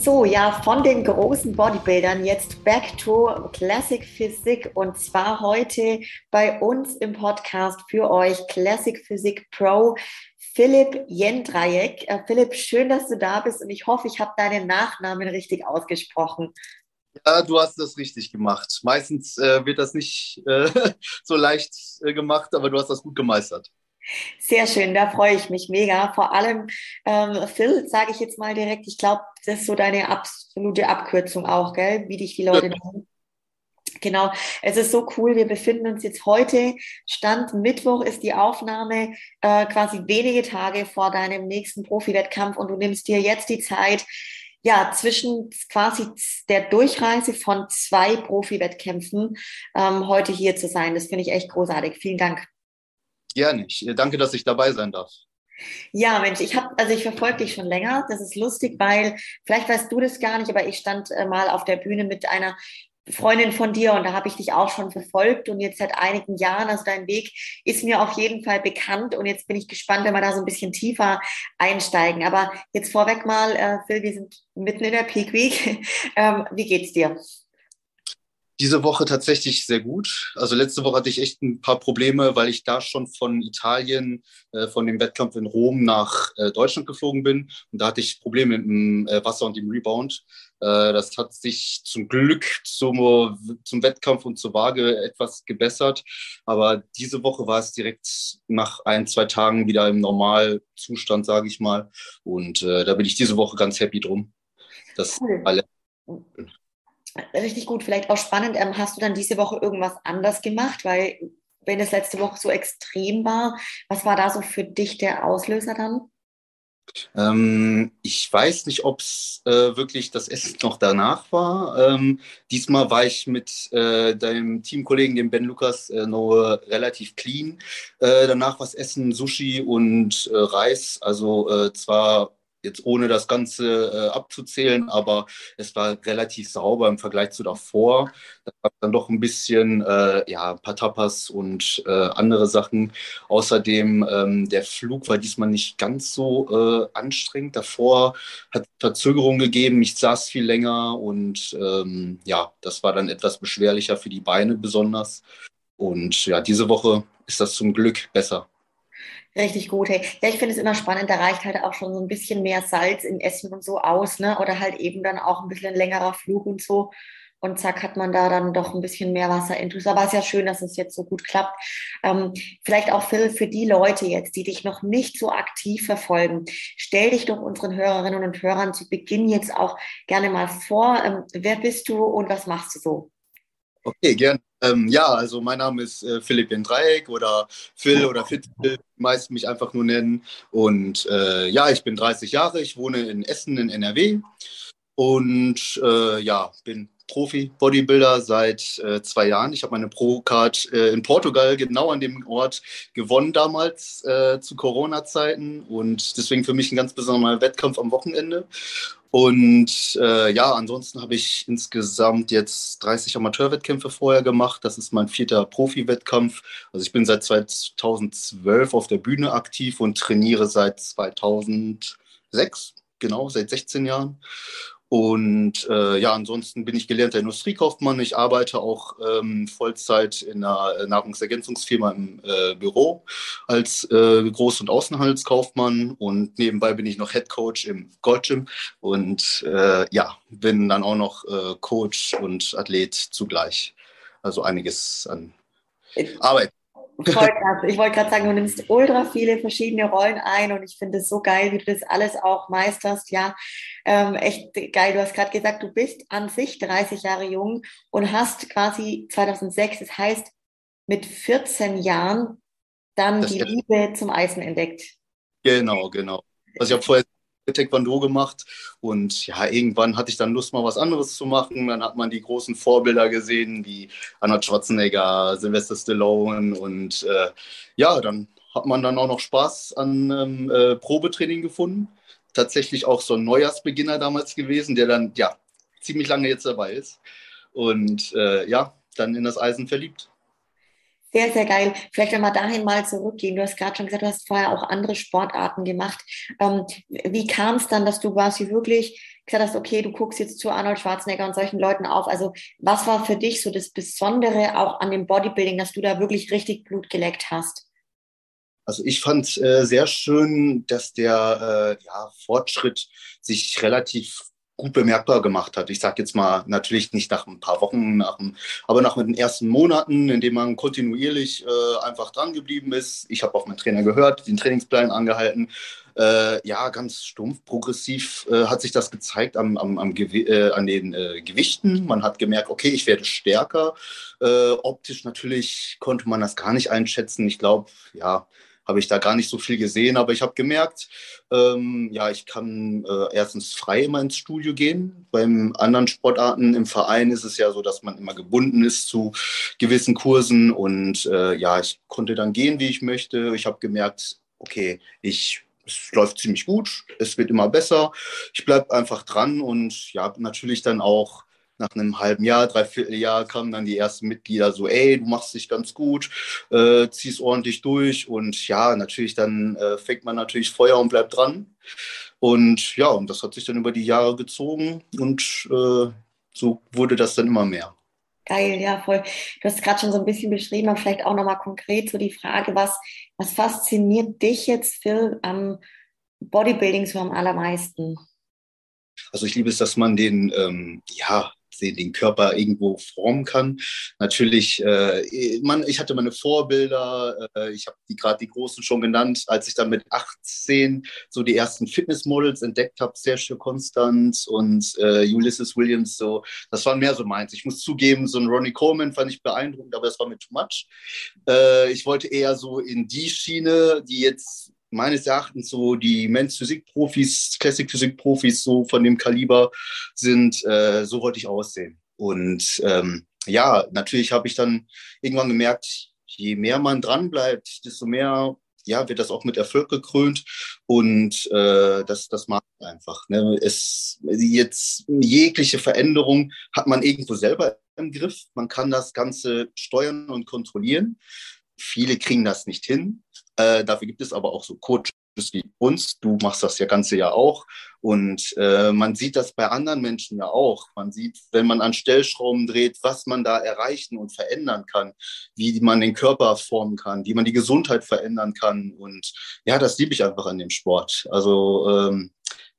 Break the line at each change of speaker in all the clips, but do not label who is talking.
So, ja, von den großen Bodybuildern jetzt back to Classic Physik und zwar heute bei uns im Podcast für euch Classic Physik Pro Philipp Jendrajek. Äh, Philipp, schön, dass du da bist und ich hoffe, ich habe deinen Nachnamen richtig ausgesprochen.
Ja, du hast das richtig gemacht. Meistens äh, wird das nicht äh, so leicht äh, gemacht, aber du hast das gut gemeistert.
Sehr schön, da freue ich mich mega. Vor allem ähm, Phil, sage ich jetzt mal direkt, ich glaube, das ist so deine absolute Abkürzung auch, gell? wie dich die Leute nennen. Genau, es ist so cool. Wir befinden uns jetzt heute, Stand Mittwoch ist die Aufnahme, äh, quasi wenige Tage vor deinem nächsten Profi-Wettkampf und du nimmst dir jetzt die Zeit, ja, zwischen quasi der Durchreise von zwei Profi-Wettkämpfen ähm, heute hier zu sein. Das finde ich echt großartig. Vielen Dank.
Gerne. Ich äh, danke, dass ich dabei sein darf.
Ja, Mensch, ich habe, also ich verfolge dich schon länger. Das ist lustig, weil vielleicht weißt du das gar nicht, aber ich stand äh, mal auf der Bühne mit einer Freundin von dir und da habe ich dich auch schon verfolgt und jetzt seit einigen Jahren, also dein Weg ist mir auf jeden Fall bekannt und jetzt bin ich gespannt, wenn wir da so ein bisschen tiefer einsteigen. Aber jetzt vorweg mal, äh, Phil, wir sind mitten in der Peak Week. ähm, wie geht's dir?
Diese Woche tatsächlich sehr gut. Also letzte Woche hatte ich echt ein paar Probleme, weil ich da schon von Italien, äh, von dem Wettkampf in Rom nach äh, Deutschland geflogen bin. Und da hatte ich Probleme mit dem äh, Wasser und dem Rebound. Äh, das hat sich zum Glück zum, zum Wettkampf und zur Waage etwas gebessert. Aber diese Woche war es direkt nach ein, zwei Tagen wieder im Normalzustand, sage ich mal. Und äh, da bin ich diese Woche ganz happy drum. Dass cool. alle
Richtig gut, vielleicht auch spannend. Ähm, hast du dann diese Woche irgendwas anders gemacht? Weil, wenn es letzte Woche so extrem war, was war da so für dich der Auslöser dann?
Ähm, ich weiß nicht, ob es äh, wirklich das Essen noch danach war. Ähm, diesmal war ich mit äh, deinem Teamkollegen, dem Ben Lukas, äh, noch relativ clean. Äh, danach war es Essen, Sushi und äh, Reis. Also äh, zwar jetzt ohne das Ganze äh, abzuzählen, aber es war relativ sauber im Vergleich zu davor. Da gab dann doch ein bisschen, äh, ja, ein paar Tapas und äh, andere Sachen. Außerdem, ähm, der Flug war diesmal nicht ganz so äh, anstrengend. Davor hat es Verzögerungen gegeben, ich saß viel länger und ähm, ja, das war dann etwas beschwerlicher für die Beine besonders. Und ja, diese Woche ist das zum Glück besser.
Richtig gut. Hey. Ja, ich finde es immer spannend, da reicht halt auch schon so ein bisschen mehr Salz im Essen und so aus, ne? Oder halt eben dann auch ein bisschen längerer Flug und so. Und zack, hat man da dann doch ein bisschen mehr Wasser intus. Aber es ist ja schön, dass es jetzt so gut klappt. Ähm, vielleicht auch, Phil, für die Leute jetzt, die dich noch nicht so aktiv verfolgen, stell dich doch unseren Hörerinnen und Hörern zu Beginn jetzt auch gerne mal vor. Ähm, wer bist du und was machst du so?
Okay, gerne. Ähm, ja, also mein Name ist äh, Philipp Dreieck oder Phil oder Fit, die meisten mich einfach nur nennen. Und äh, ja, ich bin 30 Jahre, ich wohne in Essen in NRW und äh, ja, bin Profi-Bodybuilder seit äh, zwei Jahren. Ich habe meine Pro-Card äh, in Portugal genau an dem Ort gewonnen damals äh, zu Corona-Zeiten und deswegen für mich ein ganz besonderer Wettkampf am Wochenende. Und äh, ja, ansonsten habe ich insgesamt jetzt 30 Amateurwettkämpfe vorher gemacht. Das ist mein vierter Profi-Wettkampf. Also ich bin seit 2012 auf der Bühne aktiv und trainiere seit 2006, genau, seit 16 Jahren. Und äh, ja, ansonsten bin ich gelernter Industriekaufmann. Ich arbeite auch ähm, Vollzeit in einer Nahrungsergänzungsfirma im äh, Büro als äh, Groß- und Außenhandelskaufmann. Und nebenbei bin ich noch Head Coach im Goldgym und äh, ja, bin dann auch noch äh, Coach und Athlet zugleich. Also einiges an Arbeit.
Ich wollte gerade sagen, du nimmst ultra viele verschiedene Rollen ein und ich finde es so geil, wie du das alles auch meisterst. Ja, ähm, echt geil. Du hast gerade gesagt, du bist an sich 30 Jahre jung und hast quasi 2006, das heißt mit 14 Jahren dann das die Liebe zum Eisen entdeckt.
Genau, genau. Also ich habe vorher Taekwondo gemacht und ja, irgendwann hatte ich dann Lust, mal was anderes zu machen. Dann hat man die großen Vorbilder gesehen, wie Arnold Schwarzenegger, Sylvester Stallone und äh, ja, dann hat man dann auch noch Spaß an ähm, äh, Probetraining gefunden. Tatsächlich auch so ein Neujahrsbeginner damals gewesen, der dann ja ziemlich lange jetzt dabei ist und äh, ja, dann in das Eisen verliebt.
Sehr, sehr geil. Vielleicht wenn wir dahin mal zurückgehen. Du hast gerade schon gesagt, du hast vorher auch andere Sportarten gemacht. Ähm, wie kam es dann, dass du quasi wirklich gesagt hast, okay, du guckst jetzt zu Arnold Schwarzenegger und solchen Leuten auf? Also was war für dich so das Besondere auch an dem Bodybuilding, dass du da wirklich richtig Blut geleckt hast?
Also ich fand äh, sehr schön, dass der äh, ja, Fortschritt sich relativ gut bemerkbar gemacht hat. Ich sage jetzt mal natürlich nicht nach ein paar Wochen, nach ein, aber nach den ersten Monaten, in denen man kontinuierlich äh, einfach dran geblieben ist. Ich habe auf meinen Trainer gehört, den Trainingsplan angehalten. Äh, ja, ganz stumpf, progressiv äh, hat sich das gezeigt am, am, am äh, an den äh, Gewichten. Man hat gemerkt, okay, ich werde stärker. Äh, optisch natürlich konnte man das gar nicht einschätzen. Ich glaube, ja, habe ich da gar nicht so viel gesehen, aber ich habe gemerkt, ähm, ja, ich kann äh, erstens frei immer ins Studio gehen. Beim anderen Sportarten im Verein ist es ja so, dass man immer gebunden ist zu gewissen Kursen und äh, ja, ich konnte dann gehen, wie ich möchte. Ich habe gemerkt, okay, ich es läuft ziemlich gut, es wird immer besser. Ich bleibe einfach dran und ja, natürlich dann auch nach einem halben Jahr, dreiviertel Jahr kamen dann die ersten Mitglieder so, ey, du machst dich ganz gut, äh, ziehst ordentlich durch und ja, natürlich dann äh, fängt man natürlich Feuer und bleibt dran. Und ja, und das hat sich dann über die Jahre gezogen und äh, so wurde das dann immer mehr.
Geil, ja, voll. Du hast gerade schon so ein bisschen beschrieben, aber vielleicht auch nochmal konkret so die Frage, was, was fasziniert dich jetzt, Phil, am Bodybuilding so am allermeisten?
Also ich liebe es, dass man den, ähm, ja, den Körper irgendwo formen kann. Natürlich, äh, man, ich hatte meine Vorbilder, äh, ich habe die gerade die großen schon genannt, als ich dann mit 18 so die ersten Fitnessmodels entdeckt habe, Sergio Constant und äh, Ulysses Williams, so, das waren mehr so meins. Ich muss zugeben, so ein Ronnie Coleman fand ich beeindruckend, aber das war mir too much. Äh, ich wollte eher so in die Schiene, die jetzt meines Erachtens so die Men's Physik-Profis, Classic Physik-Profis so von dem Kaliber sind, äh, so wollte ich aussehen. Und ähm, ja, natürlich habe ich dann irgendwann gemerkt, je mehr man dran bleibt, desto mehr ja, wird das auch mit Erfolg gekrönt und äh, das, das mag ich einfach. Ne? Es, jetzt jegliche Veränderung hat man irgendwo selber im Griff. Man kann das Ganze steuern und kontrollieren. Viele kriegen das nicht hin. Äh, dafür gibt es aber auch so Coaches wie uns. Du machst das ja ganze ja auch. Und äh, man sieht das bei anderen Menschen ja auch. Man sieht, wenn man an Stellschrauben dreht, was man da erreichen und verändern kann, wie man den Körper formen kann, wie man die Gesundheit verändern kann. Und ja, das liebe ich einfach an dem Sport. Also ähm,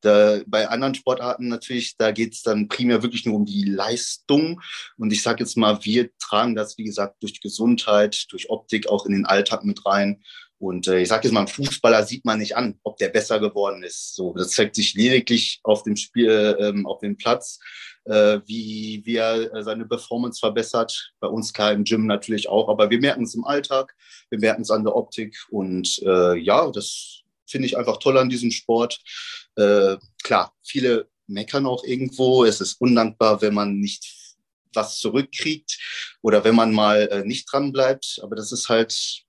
da, bei anderen Sportarten natürlich, da geht es dann primär wirklich nur um die Leistung. Und ich sage jetzt mal, wir tragen das, wie gesagt, durch Gesundheit, durch Optik auch in den Alltag mit rein. Und äh, ich sage jetzt mal, ein Fußballer sieht man nicht an, ob der besser geworden ist. So, das zeigt sich lediglich auf dem Spiel, ähm, auf dem Platz, äh, wie, wie er äh, seine Performance verbessert. Bei uns klar im Gym natürlich auch, aber wir merken es im Alltag, wir merken es an der Optik und äh, ja, das finde ich einfach toll an diesem Sport. Äh, klar, viele meckern auch irgendwo. Es ist undankbar, wenn man nicht was zurückkriegt oder wenn man mal äh, nicht dran bleibt. Aber das ist halt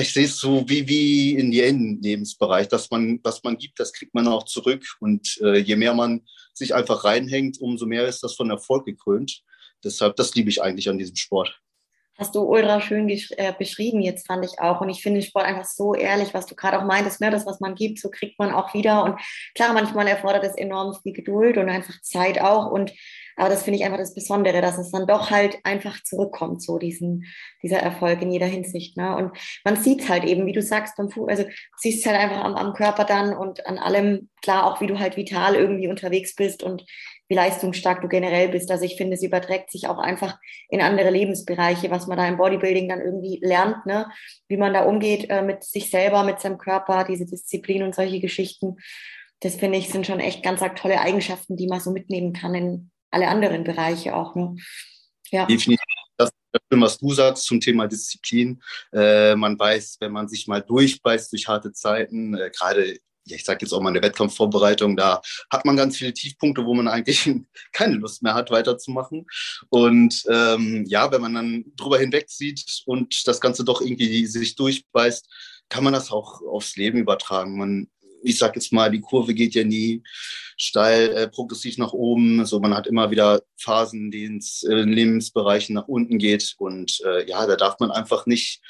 ich sehe es so wie, wie in jedem Lebensbereich, dass man, was man gibt, das kriegt man auch zurück. Und äh, je mehr man sich einfach reinhängt, umso mehr ist das von Erfolg gekrönt. Deshalb, das liebe ich eigentlich an diesem Sport.
Hast du ultra schön äh, beschrieben jetzt, fand ich auch. Und ich finde den Sport einfach so ehrlich, was du gerade auch meintest, ne? das, was man gibt, so kriegt man auch wieder. Und klar, manchmal erfordert es enorm viel Geduld und einfach Zeit auch. Und aber das finde ich einfach das Besondere, dass es dann doch halt einfach zurückkommt, so diesen, dieser Erfolg in jeder Hinsicht. Ne? Und man sieht es halt eben, wie du sagst, beim Fu also siehst es halt einfach am, am Körper dann und an allem, klar, auch wie du halt vital irgendwie unterwegs bist und wie leistungsstark du generell bist. Also ich finde, es überträgt sich auch einfach in andere Lebensbereiche, was man da im Bodybuilding dann irgendwie lernt, ne? wie man da umgeht äh, mit sich selber, mit seinem Körper, diese Disziplin und solche Geschichten. Das finde ich sind schon echt ganz tolle Eigenschaften, die man so mitnehmen kann in alle anderen Bereiche auch. Ne?
Ja. Definitiv. Das, was du sagst zum Thema Disziplin. Äh, man weiß, wenn man sich mal durchbeißt durch harte Zeiten, äh, gerade ich sage jetzt auch mal in der Wettkampfvorbereitung, da hat man ganz viele Tiefpunkte, wo man eigentlich keine Lust mehr hat, weiterzumachen. Und ähm, ja, wenn man dann drüber hinweg sieht und das Ganze doch irgendwie sich durchbeißt, kann man das auch aufs Leben übertragen. Man, ich sage jetzt mal, die Kurve geht ja nie steil äh, progressiv nach oben. Also man hat immer wieder Phasen, die ins äh, Lebensbereichen nach unten geht. Und äh, ja, da darf man einfach nicht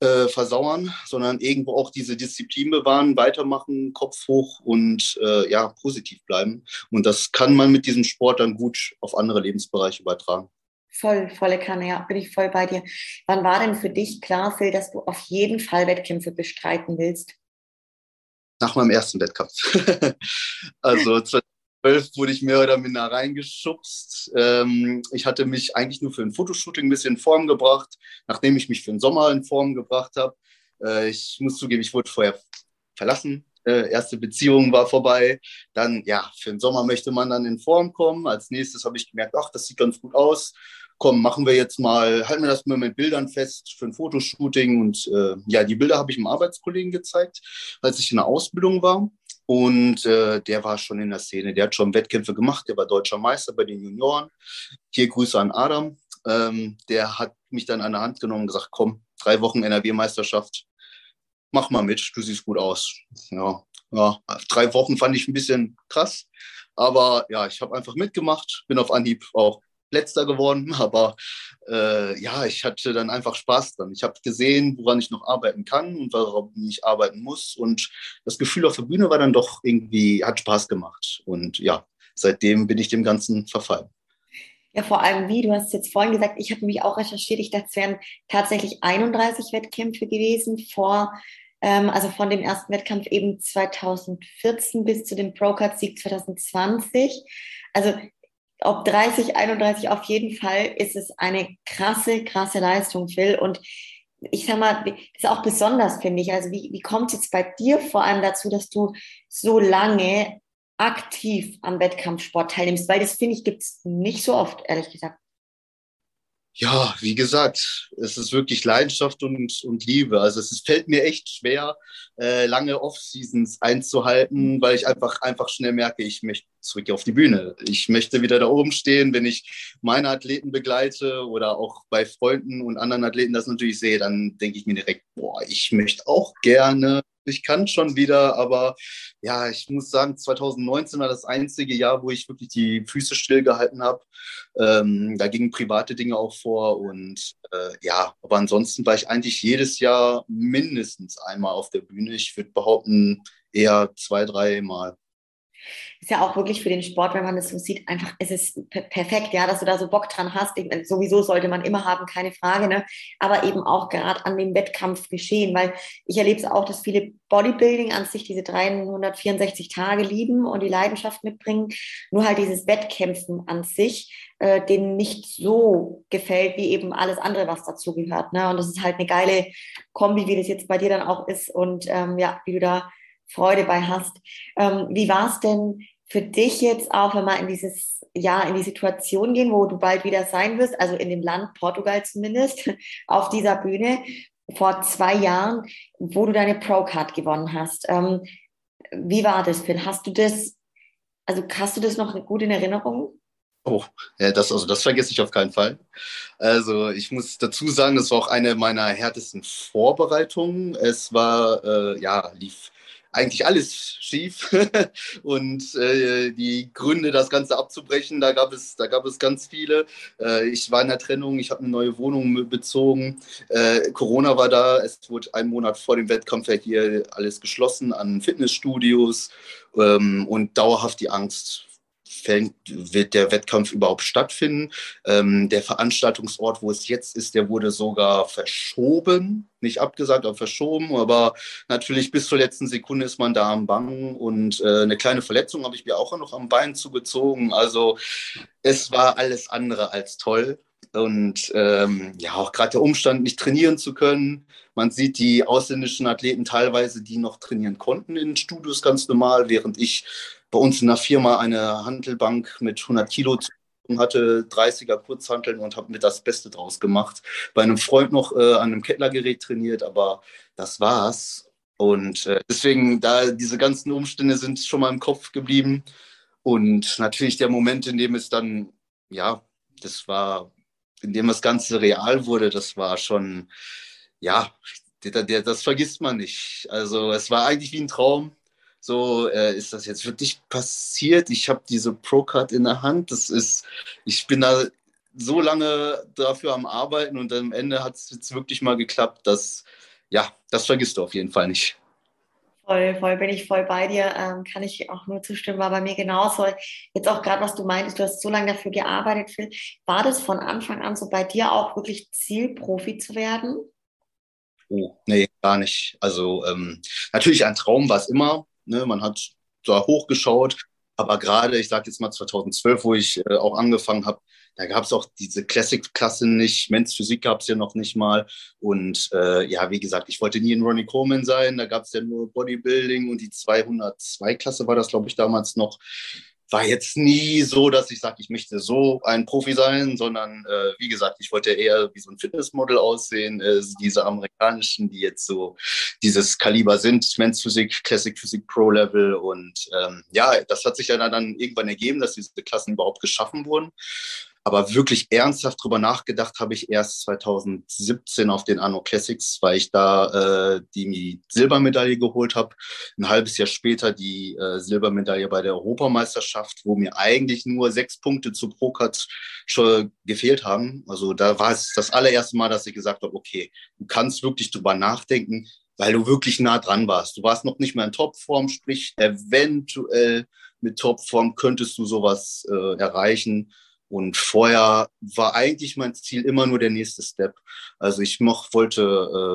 äh, versauern, sondern irgendwo auch diese Disziplin bewahren, weitermachen, Kopf hoch und äh, ja, positiv bleiben. Und das kann man mit diesem Sport dann gut auf andere Lebensbereiche übertragen.
Voll, volle Kanne, ja, bin ich voll bei dir. Wann war denn für dich klar, Phil, dass du auf jeden Fall Wettkämpfe bestreiten willst?
Nach meinem ersten Wettkampf. also 2012 wurde ich mehr oder minder reingeschubst. Ähm, ich hatte mich eigentlich nur für ein Fotoshooting ein bisschen in Form gebracht, nachdem ich mich für den Sommer in Form gebracht habe. Äh, ich muss zugeben, ich wurde vorher verlassen. Äh, erste Beziehung war vorbei. Dann, ja, für den Sommer möchte man dann in Form kommen. Als nächstes habe ich gemerkt, ach, das sieht ganz gut aus. Komm, machen wir jetzt mal, halten wir das mal mit Bildern fest für ein Fotoshooting. Und äh, ja, die Bilder habe ich dem Arbeitskollegen gezeigt, als ich in der Ausbildung war. Und äh, der war schon in der Szene, der hat schon Wettkämpfe gemacht, der war deutscher Meister bei den Junioren. Hier Grüße an Adam. Ähm, der hat mich dann an der Hand genommen und gesagt, komm, drei Wochen NRW-Meisterschaft, mach mal mit, du siehst gut aus. Ja, ja, drei Wochen fand ich ein bisschen krass, aber ja, ich habe einfach mitgemacht, bin auf Anhieb auch letzter geworden, aber äh, ja, ich hatte dann einfach Spaß dran. Ich habe gesehen, woran ich noch arbeiten kann und woran ich arbeiten muss und das Gefühl auf der Bühne war dann doch irgendwie, hat Spaß gemacht und ja, seitdem bin ich dem Ganzen verfallen.
Ja, vor allem wie, du hast jetzt vorhin gesagt, ich habe mich auch recherchiert, ich dachte, es wären tatsächlich 31 Wettkämpfe gewesen vor, ähm, also von dem ersten Wettkampf eben 2014 bis zu dem Procard-Sieg 2020. Also ob 30, 31, auf jeden Fall ist es eine krasse, krasse Leistung, Phil. Und ich sag mal, ist auch besonders, finde ich. Also wie, wie kommt es jetzt bei dir vor allem dazu, dass du so lange aktiv am Wettkampfsport teilnimmst? Weil das, finde ich, gibt es nicht so oft, ehrlich gesagt.
Ja, wie gesagt, es ist wirklich Leidenschaft und, und Liebe. Also es fällt mir echt schwer, äh, lange Off-Seasons einzuhalten, weil ich einfach, einfach schnell merke, ich möchte zurück auf die Bühne. Ich möchte wieder da oben stehen. Wenn ich meine Athleten begleite oder auch bei Freunden und anderen Athleten das natürlich sehe, dann denke ich mir direkt, boah, ich möchte auch gerne ich kann schon wieder, aber ja, ich muss sagen, 2019 war das einzige Jahr, wo ich wirklich die Füße stillgehalten habe. Ähm, da gingen private Dinge auch vor und äh, ja, aber ansonsten war ich eigentlich jedes Jahr mindestens einmal auf der Bühne. Ich würde behaupten, eher zwei, drei Mal
ist ja auch wirklich für den Sport, wenn man das so sieht, einfach, es ist perfekt, ja, dass du da so Bock dran hast. Sowieso sollte man immer haben, keine Frage, ne? Aber eben auch gerade an dem Wettkampf geschehen, weil ich erlebe es auch, dass viele Bodybuilding an sich diese 364 Tage lieben und die Leidenschaft mitbringen. Nur halt dieses Wettkämpfen an sich, äh, denen nicht so gefällt, wie eben alles andere, was dazugehört. Ne? Und das ist halt eine geile Kombi, wie das jetzt bei dir dann auch ist und ähm, ja, wie du da Freude bei hast. Ähm, wie war es denn für dich jetzt auch, wenn wir in dieses Jahr in die Situation gehen, wo du bald wieder sein wirst, also in dem Land Portugal zumindest, auf dieser Bühne vor zwei Jahren, wo du deine Pro-Card gewonnen hast. Ähm, wie war das, Phil? Hast du das, also hast du das noch gut in Erinnerung?
Oh, ja, das, also das vergesse ich auf keinen Fall. Also ich muss dazu sagen, das war auch eine meiner härtesten Vorbereitungen. Es war, äh, ja, lief eigentlich alles schief. und äh, die Gründe, das Ganze abzubrechen, da gab es, da gab es ganz viele. Äh, ich war in der Trennung, ich habe eine neue Wohnung bezogen. Äh, Corona war da, es wurde einen Monat vor dem Wettkampf ja hier alles geschlossen an Fitnessstudios ähm, und dauerhaft die Angst Fällen wird der Wettkampf überhaupt stattfinden. Ähm, der Veranstaltungsort, wo es jetzt ist, der wurde sogar verschoben, nicht abgesagt, aber verschoben. Aber natürlich bis zur letzten Sekunde ist man da am Bangen und äh, eine kleine Verletzung habe ich mir auch noch am Bein zugezogen. Also es war alles andere als toll. Und ähm, ja, auch gerade der Umstand, nicht trainieren zu können. Man sieht die ausländischen Athleten teilweise, die noch trainieren konnten in Studios ganz normal, während ich bei uns in der Firma eine Handelbank mit 100 Kilo hatte 30er Kurzhanteln und habe mir das Beste draus gemacht. Bei einem Freund noch äh, an einem Kettlergerät trainiert, aber das war's. Und äh, deswegen, da diese ganzen Umstände sind schon mal im Kopf geblieben. Und natürlich der Moment, in dem es dann, ja, das war, in dem das Ganze real wurde, das war schon, ja, der, der, das vergisst man nicht. Also es war eigentlich wie ein Traum. So, äh, ist das jetzt wirklich passiert? Ich habe diese Pro-Card in der Hand. Das ist, ich bin da so lange dafür am Arbeiten und am Ende hat es jetzt wirklich mal geklappt, dass, ja, das vergisst du auf jeden Fall nicht.
Voll, voll, bin ich voll bei dir. Ähm, kann ich auch nur zustimmen, war bei mir genauso. Jetzt auch gerade, was du meintest, du hast so lange dafür gearbeitet, Phil. War das von Anfang an so bei dir auch wirklich Ziel, Profi zu werden?
Oh, nee, gar nicht. Also ähm, natürlich ein Traum war es immer. Ne? Man hat da hochgeschaut, aber gerade, ich sage jetzt mal 2012, wo ich äh, auch angefangen habe, da gab es auch diese Classic-Klasse nicht, Men's Physik gab es ja noch nicht mal. Und äh, ja, wie gesagt, ich wollte nie in Ronnie Coleman sein, da gab es ja nur Bodybuilding und die 202-Klasse war das, glaube ich, damals noch war jetzt nie so, dass ich sage, ich möchte so ein Profi sein, sondern äh, wie gesagt, ich wollte eher wie so ein Fitnessmodel aussehen, äh, diese amerikanischen, die jetzt so dieses Kaliber sind, Men's Physik, Classic Physik Pro Level und ähm, ja, das hat sich ja dann irgendwann ergeben, dass diese Klassen überhaupt geschaffen wurden. Aber wirklich ernsthaft drüber nachgedacht habe ich erst 2017 auf den Anno Classics, weil ich da äh, die Silbermedaille geholt habe. Ein halbes Jahr später die äh, Silbermedaille bei der Europameisterschaft, wo mir eigentlich nur sechs Punkte zu Prokat schon gefehlt haben. Also da war es das allererste Mal, dass ich gesagt habe, okay, du kannst wirklich drüber nachdenken, weil du wirklich nah dran warst. Du warst noch nicht mehr in Topform, sprich eventuell mit Topform könntest du sowas äh, erreichen. Und vorher war eigentlich mein Ziel immer nur der nächste Step. Also ich moch, wollte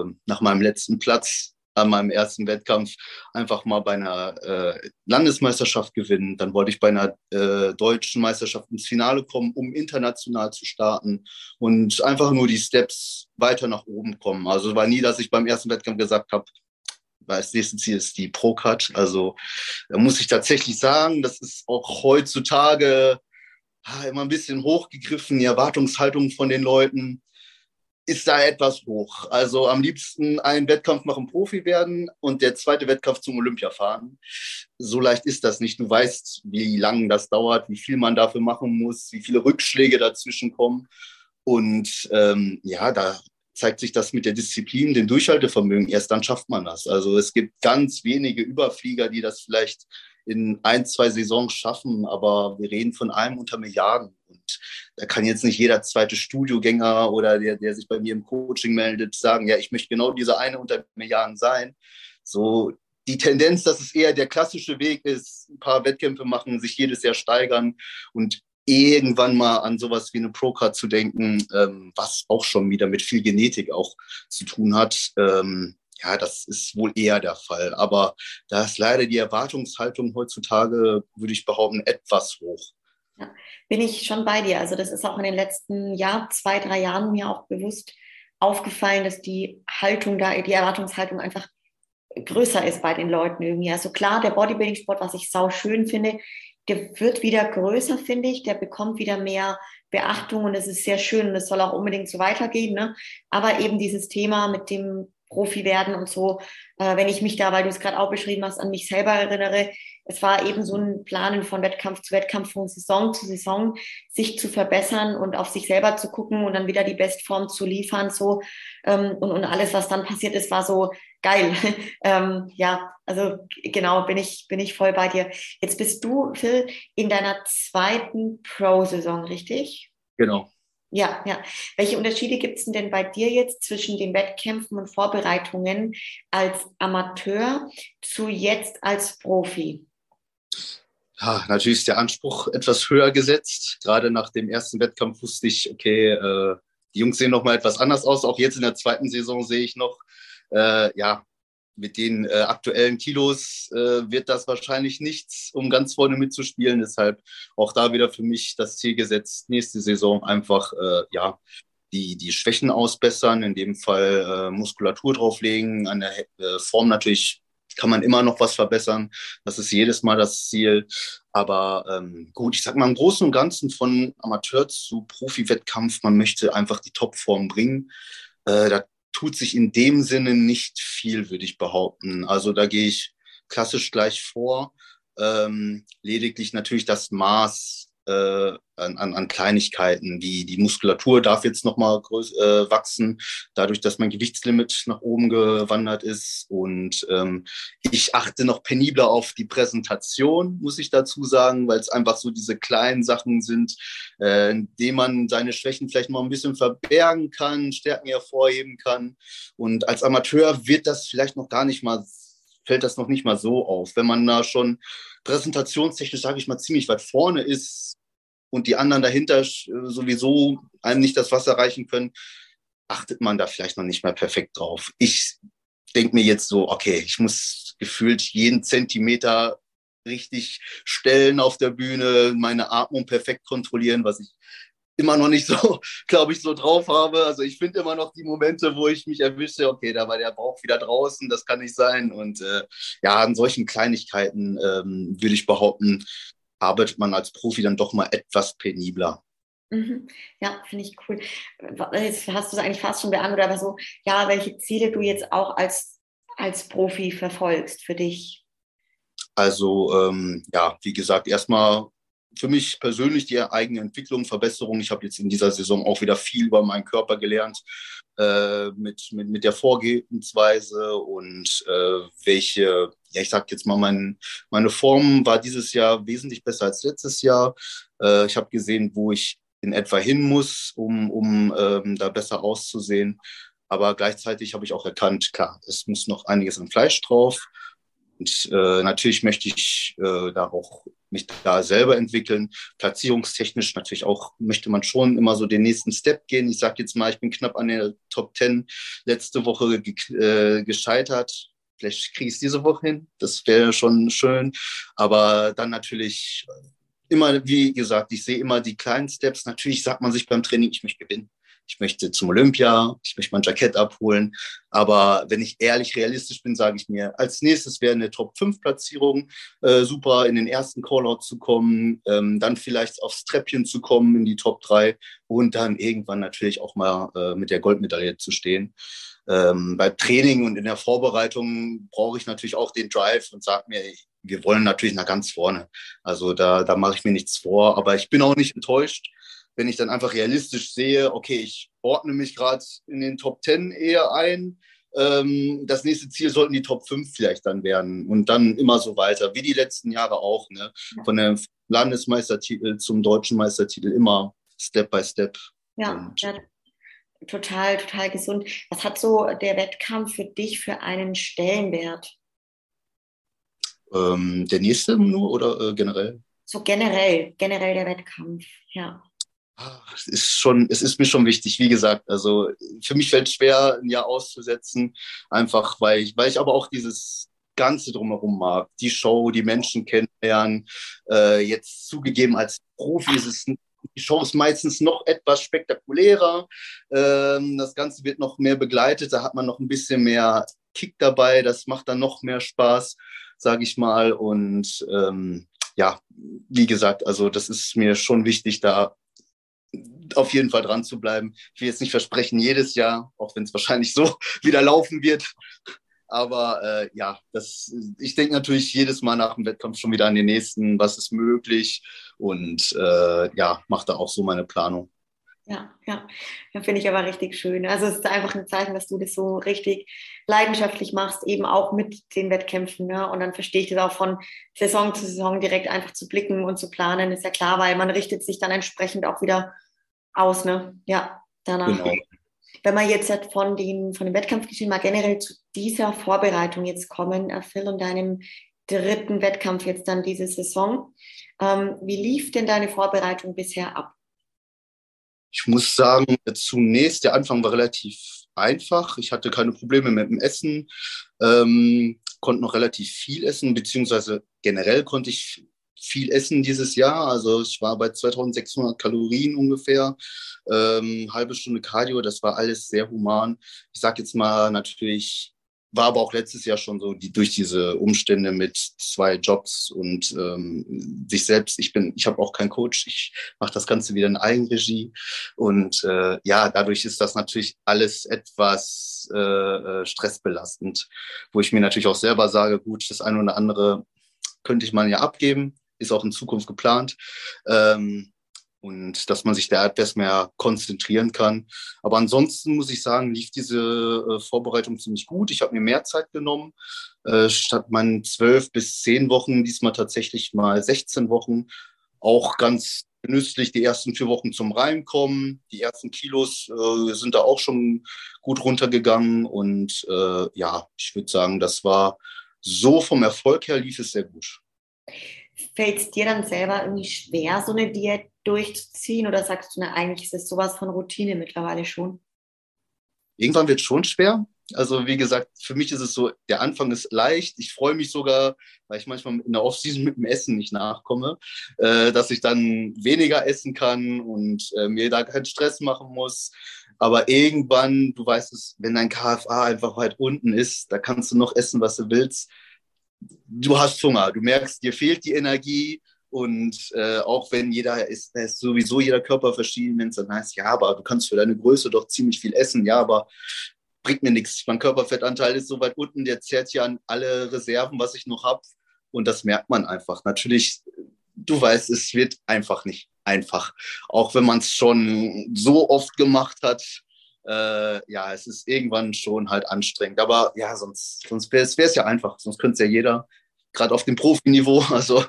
äh, nach meinem letzten Platz an meinem ersten Wettkampf einfach mal bei einer äh, Landesmeisterschaft gewinnen. Dann wollte ich bei einer äh, deutschen Meisterschaft ins Finale kommen, um international zu starten und einfach nur die Steps weiter nach oben kommen. Also war nie, dass ich beim ersten Wettkampf gesagt habe, das nächste Ziel ist die Pro-Cut. Also da muss ich tatsächlich sagen, das ist auch heutzutage immer ein bisschen hochgegriffen, die Erwartungshaltung von den Leuten ist da etwas hoch. Also am liebsten einen Wettkampf machen Profi werden und der zweite Wettkampf zum Olympia fahren. So leicht ist das nicht. Du weißt, wie lange das dauert, wie viel man dafür machen muss, wie viele Rückschläge dazwischen kommen. Und ähm, ja, da zeigt sich das mit der Disziplin, dem Durchhaltevermögen. Erst dann schafft man das. Also es gibt ganz wenige Überflieger, die das vielleicht in ein, zwei Saisons schaffen, aber wir reden von einem unter Milliarden. Und da kann jetzt nicht jeder zweite Studiogänger oder der, der sich bei mir im Coaching meldet, sagen, ja, ich möchte genau dieser eine unter Milliarden sein. So die Tendenz, dass es eher der klassische Weg ist, ein paar Wettkämpfe machen, sich jedes Jahr steigern und irgendwann mal an sowas wie eine Pro-Card zu denken, ähm, was auch schon wieder mit viel Genetik auch zu tun hat. Ähm, ja, das ist wohl eher der Fall. Aber da ist leider die Erwartungshaltung heutzutage, würde ich behaupten, etwas hoch.
Ja, bin ich schon bei dir. Also das ist auch in den letzten Jahr, zwei, drei Jahren mir auch bewusst aufgefallen, dass die Haltung da, die Erwartungshaltung einfach größer ist bei den Leuten irgendwie. Also klar, der Bodybuilding-Sport, was ich sau schön finde, der wird wieder größer, finde ich. Der bekommt wieder mehr Beachtung und es ist sehr schön und es soll auch unbedingt so weitergehen. Ne? Aber eben dieses Thema mit dem Profi werden und so. Äh, wenn ich mich da, weil du es gerade auch beschrieben hast, an mich selber erinnere, es war eben so ein Planen von Wettkampf zu Wettkampf, von Saison zu Saison, sich zu verbessern und auf sich selber zu gucken und dann wieder die Bestform zu liefern, so. Ähm, und, und alles, was dann passiert ist, war so geil. ähm, ja, also genau, bin ich, bin ich voll bei dir. Jetzt bist du, Phil, in deiner zweiten Pro-Saison, richtig?
Genau.
Ja, ja. Welche Unterschiede gibt es denn bei dir jetzt zwischen den Wettkämpfen und Vorbereitungen als Amateur zu jetzt als Profi?
Ja, natürlich ist der Anspruch etwas höher gesetzt. Gerade nach dem ersten Wettkampf wusste ich, okay, äh, die Jungs sehen noch mal etwas anders aus. Auch jetzt in der zweiten Saison sehe ich noch, äh, ja, mit den äh, aktuellen Kilos äh, wird das wahrscheinlich nichts, um ganz vorne mitzuspielen. Deshalb auch da wieder für mich das Ziel gesetzt, nächste Saison einfach äh, ja die, die Schwächen ausbessern, in dem Fall äh, Muskulatur drauflegen, an der äh, Form natürlich kann man immer noch was verbessern. Das ist jedes Mal das Ziel. Aber ähm, gut, ich sag mal im Großen und Ganzen von Amateur zu Profi-Wettkampf, man möchte einfach die Topform bringen. Äh, da tut sich in dem Sinne nicht viel, würde ich behaupten. Also da gehe ich klassisch gleich vor. Ähm, lediglich natürlich das Maß äh, an, an Kleinigkeiten, wie die Muskulatur darf jetzt nochmal äh, wachsen, dadurch, dass mein Gewichtslimit nach oben gewandert ist. Und ähm, ich achte noch penibler auf die Präsentation, muss ich dazu sagen, weil es einfach so diese kleinen Sachen sind, äh, denen man seine Schwächen vielleicht mal ein bisschen verbergen kann, Stärken hervorheben kann. Und als Amateur wird das vielleicht noch gar nicht mal fällt das noch nicht mal so auf. Wenn man da schon präsentationstechnisch, sage ich mal, ziemlich weit vorne ist und die anderen dahinter sowieso einem nicht das Wasser reichen können, achtet man da vielleicht noch nicht mal perfekt drauf. Ich denke mir jetzt so, okay, ich muss gefühlt jeden Zentimeter richtig stellen auf der Bühne, meine Atmung perfekt kontrollieren, was ich immer noch nicht so, glaube ich, so drauf habe. Also ich finde immer noch die Momente, wo ich mich erwische, okay, da war der Bauch wieder draußen, das kann nicht sein. Und äh, ja, an solchen Kleinigkeiten ähm, würde ich behaupten, arbeitet man als Profi dann doch mal etwas penibler.
Mhm. Ja, finde ich cool. Jetzt hast du es eigentlich fast schon beantwortet, aber so, ja, welche Ziele du jetzt auch als, als Profi verfolgst für dich?
Also, ähm, ja, wie gesagt, erstmal für mich persönlich die eigene Entwicklung, Verbesserung. Ich habe jetzt in dieser Saison auch wieder viel über meinen Körper gelernt, äh, mit, mit, mit der Vorgehensweise und äh, welche, ja, ich sag jetzt mal, mein, meine Form war dieses Jahr wesentlich besser als letztes Jahr. Äh, ich habe gesehen, wo ich in etwa hin muss, um, um ähm, da besser auszusehen. Aber gleichzeitig habe ich auch erkannt, klar, es muss noch einiges an Fleisch drauf. Und äh, natürlich möchte ich äh, da auch mich da selber entwickeln. Platzierungstechnisch natürlich auch möchte man schon immer so den nächsten Step gehen. Ich sage jetzt mal, ich bin knapp an der Top 10 letzte Woche ge äh, gescheitert. Vielleicht kriege ich es diese Woche hin. Das wäre schon schön. Aber dann natürlich immer, wie gesagt, ich sehe immer die kleinen Steps. Natürlich sagt man sich beim Training, ich möchte gewinnen ich möchte zum Olympia, ich möchte mein Jackett abholen. Aber wenn ich ehrlich realistisch bin, sage ich mir, als nächstes wäre eine Top-5-Platzierung äh, super, in den ersten Callout zu kommen, ähm, dann vielleicht aufs Treppchen zu kommen in die Top 3 und dann irgendwann natürlich auch mal äh, mit der Goldmedaille zu stehen. Ähm, beim Training und in der Vorbereitung brauche ich natürlich auch den Drive und sage mir, wir wollen natürlich nach ganz vorne. Also da, da mache ich mir nichts vor, aber ich bin auch nicht enttäuscht wenn ich dann einfach realistisch sehe, okay, ich ordne mich gerade in den Top 10 eher ein. Ähm, das nächste Ziel sollten die Top 5 vielleicht dann werden und dann immer so weiter, wie die letzten Jahre auch. Ne? Von der Landesmeistertitel zum deutschen Meistertitel immer Step by Step.
Ja, ja, total, total gesund. Was hat so der Wettkampf für dich für einen Stellenwert?
Ähm, der nächste nur oder äh, generell?
So generell, generell der Wettkampf, ja.
Ist schon, es ist mir schon wichtig, wie gesagt. Also für mich fällt es schwer, ein Jahr auszusetzen, einfach weil ich, weil ich aber auch dieses Ganze drumherum mag. Die Show, die Menschen kennenlernen. Äh, jetzt zugegeben, als Profi ist es die Show ist meistens noch etwas spektakulärer. Ähm, das Ganze wird noch mehr begleitet. Da hat man noch ein bisschen mehr Kick dabei. Das macht dann noch mehr Spaß, sage ich mal. Und ähm, ja, wie gesagt, also das ist mir schon wichtig, da auf jeden Fall dran zu bleiben. Ich will jetzt nicht versprechen, jedes Jahr, auch wenn es wahrscheinlich so wieder laufen wird. Aber äh, ja, das, ich denke natürlich jedes Mal nach dem Wettkampf schon wieder an den nächsten, was ist möglich und äh, ja, mache da auch so meine Planung.
Ja, ja, ja finde ich aber richtig schön. Also es ist einfach ein Zeichen, dass du das so richtig leidenschaftlich machst, eben auch mit den Wettkämpfen. Ne? Und dann verstehe ich das auch von Saison zu Saison direkt einfach zu blicken und zu planen, ist ja klar, weil man richtet sich dann entsprechend auch wieder aus, ne? Ja, danach. Genau. Wenn wir jetzt von, den, von dem Wettkampfgeschehen mal generell zu dieser Vorbereitung jetzt kommen, äh, Phil, und deinem dritten Wettkampf jetzt dann diese Saison. Ähm, wie lief denn deine Vorbereitung bisher ab?
Ich muss sagen, zunächst, der Anfang war relativ einfach. Ich hatte keine Probleme mit dem Essen, ähm, konnte noch relativ viel essen, beziehungsweise generell konnte ich viel essen dieses Jahr. Also ich war bei 2600 Kalorien ungefähr, ähm, halbe Stunde Cardio, das war alles sehr human. Ich sage jetzt mal natürlich war aber auch letztes Jahr schon so, die durch diese Umstände mit zwei Jobs und ähm, sich selbst, ich bin, ich habe auch keinen Coach, ich mache das Ganze wieder in Eigenregie. Und äh, ja, dadurch ist das natürlich alles etwas äh, äh, stressbelastend, wo ich mir natürlich auch selber sage, gut, das eine oder andere könnte ich mal ja abgeben, ist auch in Zukunft geplant. Ähm, und dass man sich da etwas mehr konzentrieren kann. Aber ansonsten muss ich sagen, lief diese äh, Vorbereitung ziemlich gut. Ich habe mir mehr Zeit genommen, äh, statt meinen zwölf bis zehn Wochen, diesmal tatsächlich mal 16 Wochen. Auch ganz genüsslich die ersten vier Wochen zum Reinkommen. Die ersten Kilos äh, sind da auch schon gut runtergegangen. Und äh, ja, ich würde sagen, das war so vom Erfolg her lief es sehr gut.
Fällt es dir dann selber irgendwie schwer, so eine Diät durchzuziehen? Oder sagst du, na, eigentlich ist es sowas von Routine mittlerweile schon?
Irgendwann wird es schon schwer. Also wie gesagt, für mich ist es so, der Anfang ist leicht. Ich freue mich sogar, weil ich manchmal in der Offseason mit dem Essen nicht nachkomme, äh, dass ich dann weniger essen kann und äh, mir da keinen Stress machen muss. Aber irgendwann, du weißt es, wenn dein KFA einfach weit unten ist, da kannst du noch essen, was du willst. Du hast Hunger, du merkst, dir fehlt die Energie, und äh, auch wenn jeder ist, ist sowieso jeder Körper verschieden, wenn es dann heißt, ja, aber du kannst für deine Größe doch ziemlich viel essen, ja, aber bringt mir nichts. Mein Körperfettanteil ist so weit unten, der zehrt ja an alle Reserven, was ich noch habe. Und das merkt man einfach. Natürlich, du weißt, es wird einfach nicht einfach. Auch wenn man es schon so oft gemacht hat. Äh, ja, es ist irgendwann schon halt anstrengend. Aber ja, sonst, sonst wäre es ja einfach. Sonst könnte es ja jeder, gerade auf dem Profiniveau. Also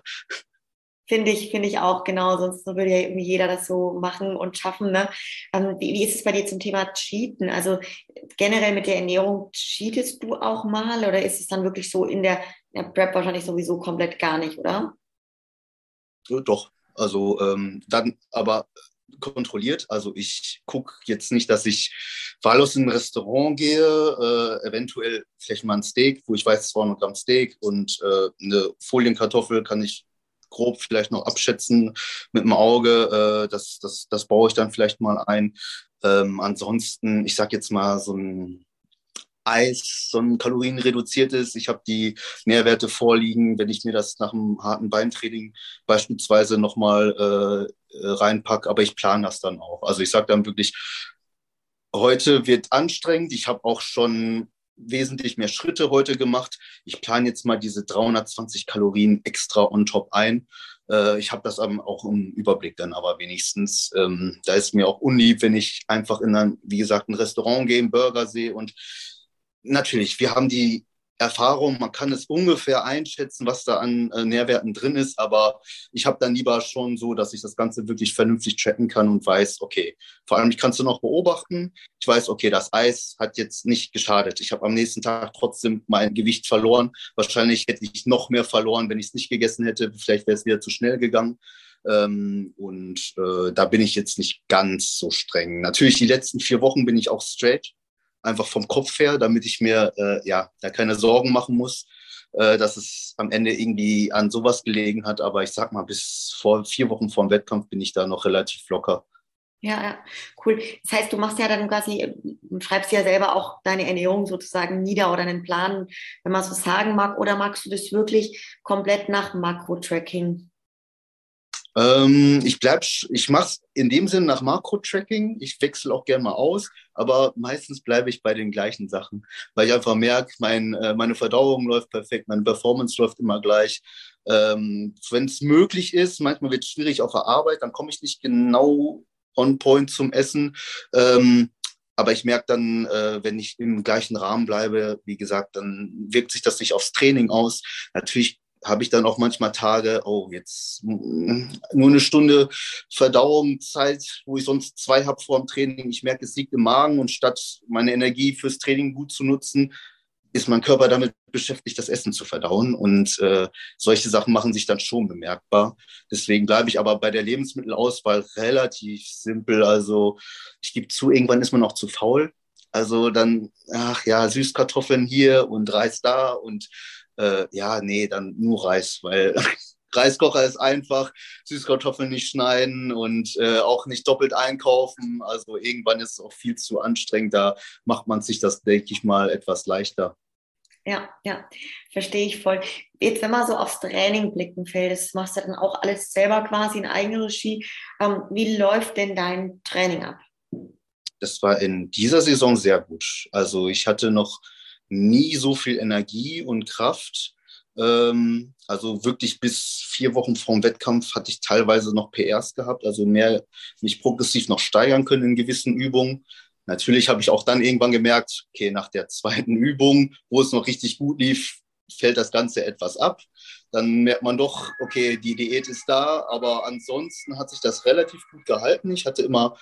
Finde ich, finde ich auch genau, sonst würde ja irgendwie jeder das so machen und schaffen. Ne? Ähm, wie, wie ist es bei dir zum Thema Cheaten? Also generell mit der Ernährung, cheatest du auch mal oder ist es dann wirklich so in der, in der Prep wahrscheinlich sowieso komplett gar nicht, oder?
Doch, also ähm, dann aber kontrolliert. Also ich gucke jetzt nicht, dass ich wahllos in ein Restaurant gehe, äh, eventuell vielleicht mal ein Steak, wo ich weiß, 200 Gramm Steak und äh, eine Folienkartoffel kann ich grob vielleicht noch abschätzen mit dem Auge. Äh, das, das, das baue ich dann vielleicht mal ein. Ähm, ansonsten, ich sag jetzt mal so ein Eis, so ein kalorienreduziertes. Ich habe die Nährwerte vorliegen, wenn ich mir das nach einem harten Beintraining beispielsweise nochmal äh, reinpacke. Aber ich plane das dann auch. Also ich sage dann wirklich, heute wird anstrengend. Ich habe auch schon wesentlich mehr Schritte heute gemacht. Ich plane jetzt mal diese 320 Kalorien extra on top ein. Äh, ich habe das auch im Überblick dann aber wenigstens. Ähm, da ist mir auch unlieb, wenn ich einfach in ein, wie gesagt, ein Restaurant gehe, einen Burger sehe und natürlich, wir haben die Erfahrung, man kann es ungefähr einschätzen, was da an äh, Nährwerten drin ist, aber ich habe dann lieber schon so, dass ich das Ganze wirklich vernünftig tracken kann und weiß, okay, vor allem ich kann es noch beobachten. Ich weiß, okay, das Eis hat jetzt nicht geschadet. Ich habe am nächsten Tag trotzdem mein Gewicht verloren. Wahrscheinlich hätte ich noch mehr verloren, wenn ich es nicht gegessen hätte. Vielleicht wäre es wieder zu schnell gegangen. Ähm, und äh, da bin ich jetzt nicht ganz so streng. Natürlich, die letzten vier Wochen bin ich auch straight einfach vom Kopf her, damit ich mir äh, ja da keine Sorgen machen muss, äh, dass es am Ende irgendwie an sowas gelegen hat. Aber ich sag mal, bis vor vier Wochen vor dem Wettkampf bin ich da noch relativ locker.
Ja, ja, cool. Das heißt, du machst ja dann quasi, schreibst ja selber auch deine Ernährung sozusagen nieder oder einen Plan, wenn man so sagen mag, oder magst du das wirklich komplett nach Makro-Tracking?
Ähm, ich bleib, ich mache es in dem Sinn nach Makro-Tracking. Ich wechsle auch gerne mal aus, aber meistens bleibe ich bei den gleichen Sachen, weil ich einfach merke, mein, äh, meine Verdauung läuft perfekt, meine Performance läuft immer gleich. Ähm, Wenn es möglich ist, manchmal wird es schwierig auf der Arbeit, dann komme ich nicht genau on point zum Essen. Ähm, aber ich merke dann, äh, wenn ich im gleichen Rahmen bleibe, wie gesagt, dann wirkt sich das nicht aufs Training aus. Natürlich habe ich dann auch manchmal Tage, oh, jetzt mm, nur eine Stunde Verdauungszeit, wo ich sonst zwei habe vor dem Training. Ich merke, es liegt im Magen und statt meine Energie fürs Training gut zu nutzen, ist mein Körper damit beschäftigt, das Essen zu verdauen. Und äh, solche Sachen machen sich dann schon bemerkbar. Deswegen bleibe ich aber bei der Lebensmittelauswahl relativ simpel. Also ich gebe zu, irgendwann ist man auch zu faul. Also dann, ach ja, Süßkartoffeln hier und Reis da und äh, ja, nee, dann nur Reis, weil Reiskocher ist einfach, Süßkartoffeln nicht schneiden und äh, auch nicht doppelt einkaufen. Also irgendwann ist es auch viel zu anstrengend. Da macht man sich das, denke ich mal, etwas leichter.
ja, ja, verstehe ich voll. Jetzt, wenn wir so aufs Training blicken, Phil, das machst du dann auch alles selber quasi in Eigenregie. Ähm, wie läuft denn dein Training ab?
Das war in dieser Saison sehr gut. Also ich hatte noch nie so viel Energie und Kraft. Ähm, also wirklich bis vier Wochen vor dem Wettkampf hatte ich teilweise noch PRs gehabt, also mehr mich progressiv noch steigern können in gewissen Übungen. Natürlich habe ich auch dann irgendwann gemerkt, okay, nach der zweiten Übung, wo es noch richtig gut lief, fällt das Ganze etwas ab. Dann merkt man doch, okay, die Diät ist da, aber ansonsten hat sich das relativ gut gehalten. Ich hatte immer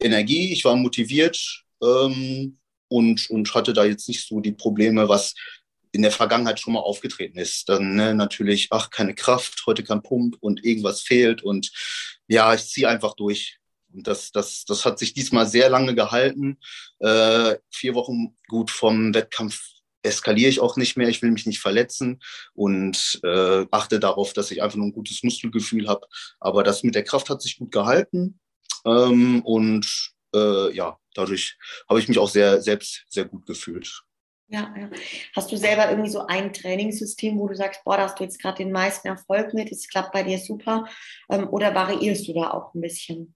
Energie, ich war motiviert ähm, und, und hatte da jetzt nicht so die Probleme, was in der Vergangenheit schon mal aufgetreten ist. Dann ne, natürlich, ach, keine Kraft, heute kein Pump und irgendwas fehlt und ja, ich ziehe einfach durch. Und das, das, das hat sich diesmal sehr lange gehalten. Äh, vier Wochen gut vom Wettkampf eskaliere ich auch nicht mehr. Ich will mich nicht verletzen und äh, achte darauf, dass ich einfach nur ein gutes Muskelgefühl habe. Aber das mit der Kraft hat sich gut gehalten. Ähm, und äh, ja, dadurch habe ich mich auch sehr selbst sehr gut gefühlt.
Ja, ja. Hast du selber irgendwie so ein Trainingssystem, wo du sagst, boah, da hast du jetzt gerade den meisten Erfolg mit, es klappt bei dir super? Ähm, oder variierst du da auch ein bisschen?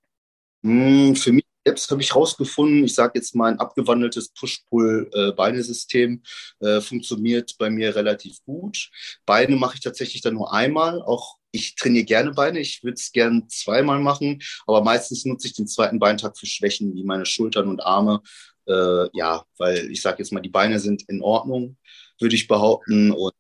Hm, für mich selbst habe ich herausgefunden, ich sage jetzt mal ein abgewandeltes Push-Pull-Beinesystem äh, funktioniert bei mir relativ gut. Beine mache ich tatsächlich dann nur einmal. Auch ich trainiere gerne Beine, ich würde es gerne zweimal machen, aber meistens nutze ich den zweiten Beintag für Schwächen wie meine Schultern und Arme. Äh, ja, weil ich sage jetzt mal, die Beine sind in Ordnung, würde ich behaupten. Und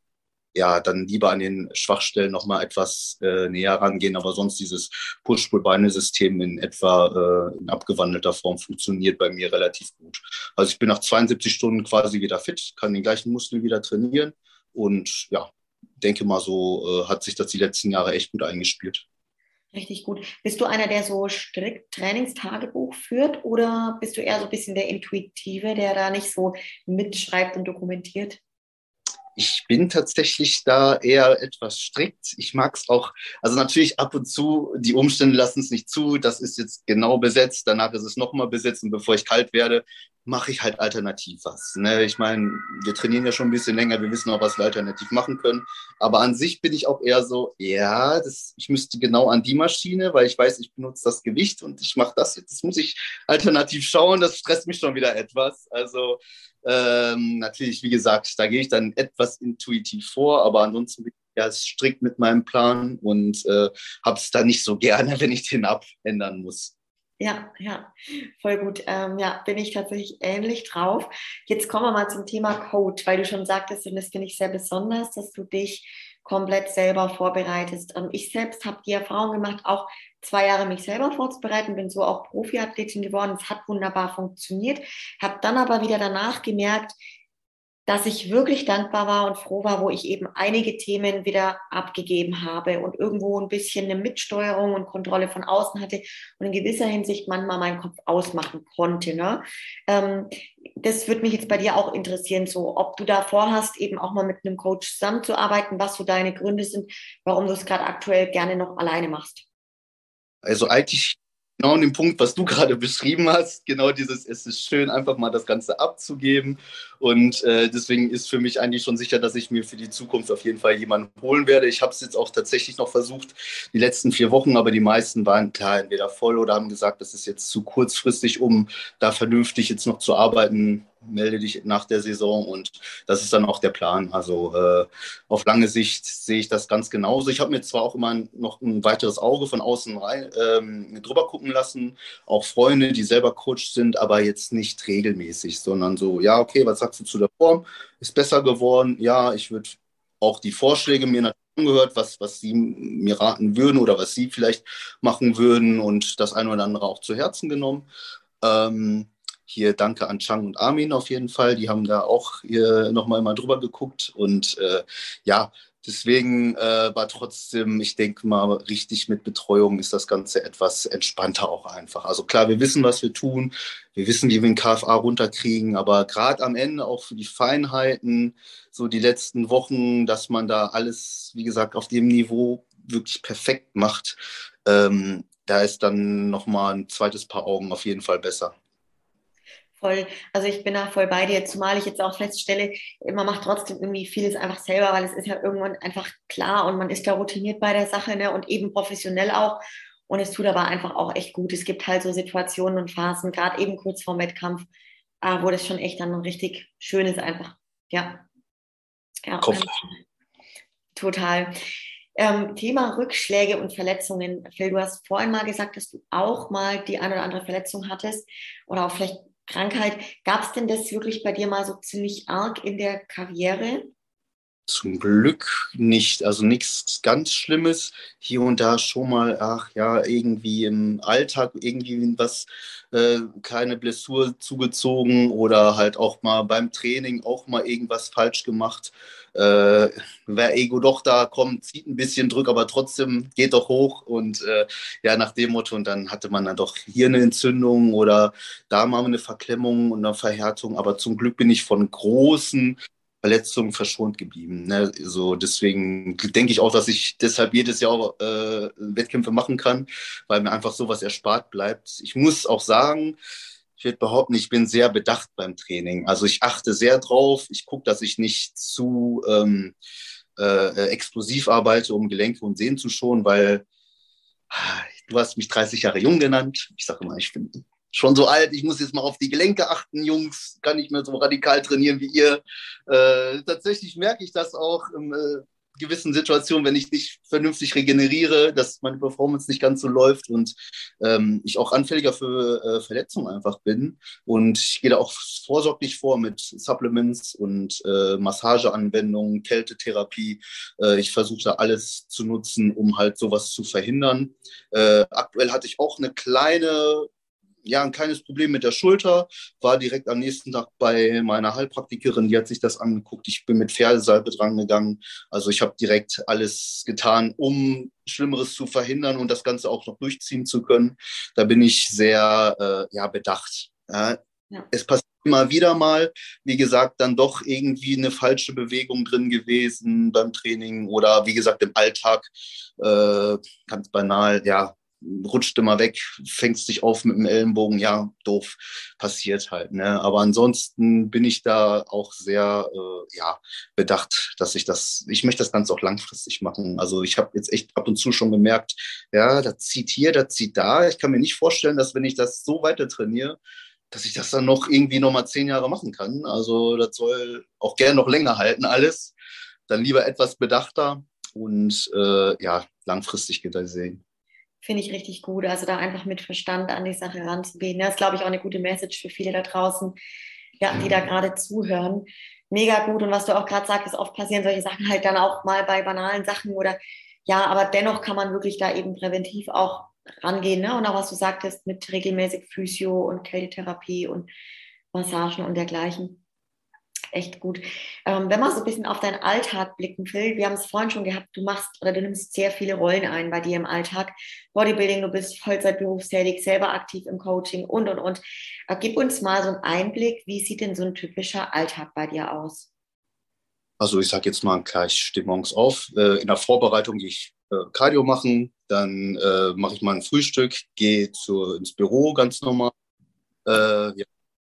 ja, dann lieber an den Schwachstellen nochmal etwas äh, näher rangehen. Aber sonst dieses Push-Pull-Beine-System in etwa äh, in abgewandelter Form funktioniert bei mir relativ gut. Also ich bin nach 72 Stunden quasi wieder fit, kann den gleichen Muskel wieder trainieren und ja, denke mal so äh, hat sich das die letzten Jahre echt gut eingespielt.
Richtig gut. Bist du einer, der so strikt Trainingstagebuch führt oder bist du eher so ein bisschen der Intuitive, der da nicht so mitschreibt und dokumentiert?
ich bin tatsächlich da eher etwas strikt. Ich mag es auch, also natürlich ab und zu, die Umstände lassen es nicht zu, das ist jetzt genau besetzt, danach ist es nochmal besetzt und bevor ich kalt werde, mache ich halt alternativ was. Ne? Ich meine, wir trainieren ja schon ein bisschen länger, wir wissen auch, was wir alternativ machen können. Aber an sich bin ich auch eher so, ja, das, ich müsste genau an die Maschine, weil ich weiß, ich benutze das Gewicht und ich mache das jetzt. Das muss ich alternativ schauen, das stresst mich schon wieder etwas. Also ähm, natürlich, wie gesagt, da gehe ich dann etwas intuitiv vor, aber ansonsten bin ich ja strikt mit meinem Plan und äh, habe es da nicht so gerne, wenn ich den abändern muss.
Ja, ja, voll gut. Ähm, ja, bin ich tatsächlich ähnlich drauf. Jetzt kommen wir mal zum Thema Coach, weil du schon sagtest, und das finde ich sehr besonders, dass du dich komplett selber vorbereitest. Ähm, ich selbst habe die Erfahrung gemacht, auch zwei Jahre mich selber vorzubereiten, bin so auch Profiathletin geworden. Es hat wunderbar funktioniert, habe dann aber wieder danach gemerkt, dass ich wirklich dankbar war und froh war, wo ich eben einige Themen wieder abgegeben habe und irgendwo ein bisschen eine Mitsteuerung und Kontrolle von außen hatte und in gewisser Hinsicht manchmal meinen Kopf ausmachen konnte. Ne? Ähm, das würde mich jetzt bei dir auch interessieren, so ob du da vorhast, eben auch mal mit einem Coach zusammenzuarbeiten, was so deine Gründe sind, warum du es gerade aktuell gerne noch alleine machst.
Also eigentlich genau an dem Punkt, was du gerade beschrieben hast, genau dieses, es ist schön, einfach mal das Ganze abzugeben. Und äh, deswegen ist für mich eigentlich schon sicher, dass ich mir für die Zukunft auf jeden Fall jemanden holen werde. Ich habe es jetzt auch tatsächlich noch versucht, die letzten vier Wochen, aber die meisten waren klar entweder voll oder haben gesagt, das ist jetzt zu kurzfristig, um da vernünftig jetzt noch zu arbeiten melde dich nach der Saison und das ist dann auch der Plan. Also äh, auf lange Sicht sehe ich das ganz genauso. Ich habe mir zwar auch immer noch ein weiteres Auge von außen rein, ähm, drüber gucken lassen, auch Freunde, die selber Coach sind, aber jetzt nicht regelmäßig, sondern so, ja, okay, was sagst du zu der Form? Ist besser geworden? Ja, ich würde auch die Vorschläge mir natürlich angehört, was, was sie mir raten würden oder was sie vielleicht machen würden und das eine oder andere auch zu Herzen genommen. Ähm, hier danke an Chang und Armin auf jeden Fall. Die haben da auch nochmal mal drüber geguckt. Und äh, ja, deswegen äh, war trotzdem, ich denke mal, richtig mit Betreuung ist das Ganze etwas entspannter auch einfach. Also klar, wir wissen, was wir tun. Wir wissen, wie wir den KFA runterkriegen. Aber gerade am Ende auch für die Feinheiten, so die letzten Wochen, dass man da alles, wie gesagt, auf dem Niveau wirklich perfekt macht. Ähm, da ist dann nochmal ein zweites Paar Augen auf jeden Fall besser.
Voll, also ich bin da voll bei dir, zumal ich jetzt auch feststelle, man macht trotzdem irgendwie vieles einfach selber, weil es ist ja irgendwann einfach klar und man ist da routiniert bei der Sache ne, und eben professionell auch. Und es tut aber einfach auch echt gut. Es gibt halt so Situationen und Phasen, gerade eben kurz vor dem Wettkampf, äh, wo das schon echt dann richtig schön ist einfach. Ja. ja
Kopf.
Total. Ähm, Thema Rückschläge und Verletzungen. Phil, du hast vorhin mal gesagt, dass du auch mal die eine oder andere Verletzung hattest oder auch vielleicht Krankheit. Gab es denn das wirklich bei dir mal so ziemlich arg in der Karriere?
Zum Glück nicht, also nichts ganz Schlimmes. Hier und da schon mal, ach ja, irgendwie im Alltag irgendwie was, äh, keine Blessur zugezogen oder halt auch mal beim Training auch mal irgendwas falsch gemacht. Äh, wer Ego doch da kommt, zieht ein bisschen, drückt, aber trotzdem geht doch hoch und äh, ja, nach dem Motto und dann hatte man dann doch hier eine Entzündung oder da mal eine Verklemmung und eine Verhärtung, aber zum Glück bin ich von großen Verletzungen verschont geblieben. Ne? So, deswegen denke ich auch, dass ich deshalb jedes Jahr äh, Wettkämpfe machen kann, weil mir einfach sowas erspart bleibt. Ich muss auch sagen, ich würde behaupten, ich bin sehr bedacht beim Training. Also ich achte sehr drauf. Ich gucke, dass ich nicht zu ähm, äh, explosiv arbeite, um Gelenke und Sehnen zu schonen, weil ah, du hast mich 30 Jahre jung genannt. Ich sage immer, ich bin schon so alt, ich muss jetzt mal auf die Gelenke achten, Jungs, kann nicht mehr so radikal trainieren wie ihr. Äh, tatsächlich merke ich das auch in äh, gewissen Situationen, wenn ich nicht vernünftig regeneriere, dass meine Performance nicht ganz so läuft und ähm, ich auch anfälliger für äh, Verletzungen einfach bin. Und ich gehe da auch vorsorglich vor mit Supplements und äh, Massageanwendungen, Kältetherapie. Äh, ich versuche da alles zu nutzen, um halt sowas zu verhindern. Äh, aktuell hatte ich auch eine kleine ja, ein kleines Problem mit der Schulter, war direkt am nächsten Tag bei meiner Heilpraktikerin, die hat sich das angeguckt. Ich bin mit Pferdesalbe dran gegangen. Also ich habe direkt alles getan, um Schlimmeres zu verhindern und das Ganze auch noch durchziehen zu können. Da bin ich sehr äh, ja, bedacht. Ja. Ja. Es passiert immer wieder mal, wie gesagt, dann doch irgendwie eine falsche Bewegung drin gewesen beim Training oder wie gesagt im Alltag, äh, ganz banal, ja, rutscht immer weg, fängst dich auf mit dem Ellenbogen, ja, doof, passiert halt. Ne? Aber ansonsten bin ich da auch sehr äh, ja, bedacht, dass ich das, ich möchte das Ganze auch langfristig machen. Also ich habe jetzt echt ab und zu schon gemerkt, ja, das zieht hier, das zieht da. Ich kann mir nicht vorstellen, dass wenn ich das so weiter trainiere, dass ich das dann noch irgendwie nochmal zehn Jahre machen kann. Also das soll auch gerne noch länger halten alles. Dann lieber etwas bedachter und äh, ja, langfristig gesehen.
Finde ich richtig gut. Also da einfach mit Verstand an die Sache ranzugehen. Das ist, glaube ich, auch eine gute Message für viele da draußen, ja, die da gerade zuhören. Mega gut. Und was du auch gerade sagst, oft passieren solche Sachen halt dann auch mal bei banalen Sachen oder ja, aber dennoch kann man wirklich da eben präventiv auch rangehen. Ne? Und auch was du sagtest mit regelmäßig Physio und Kältetherapie und Massagen und dergleichen echt gut. Ähm, wenn wir so ein bisschen auf deinen Alltag blicken, Phil, wir haben es vorhin schon gehabt, du machst oder du nimmst sehr viele Rollen ein bei dir im Alltag. Bodybuilding, du bist Vollzeit berufstätig, selber aktiv im Coaching und, und, und. Äh, gib uns mal so einen Einblick, wie sieht denn so ein typischer Alltag bei dir aus?
Also ich sage jetzt mal gleich stimmungs auf. Äh, in der Vorbereitung gehe ich äh, Cardio machen, dann äh, mache ich mal ein Frühstück, gehe ins Büro ganz normal. Äh, ja,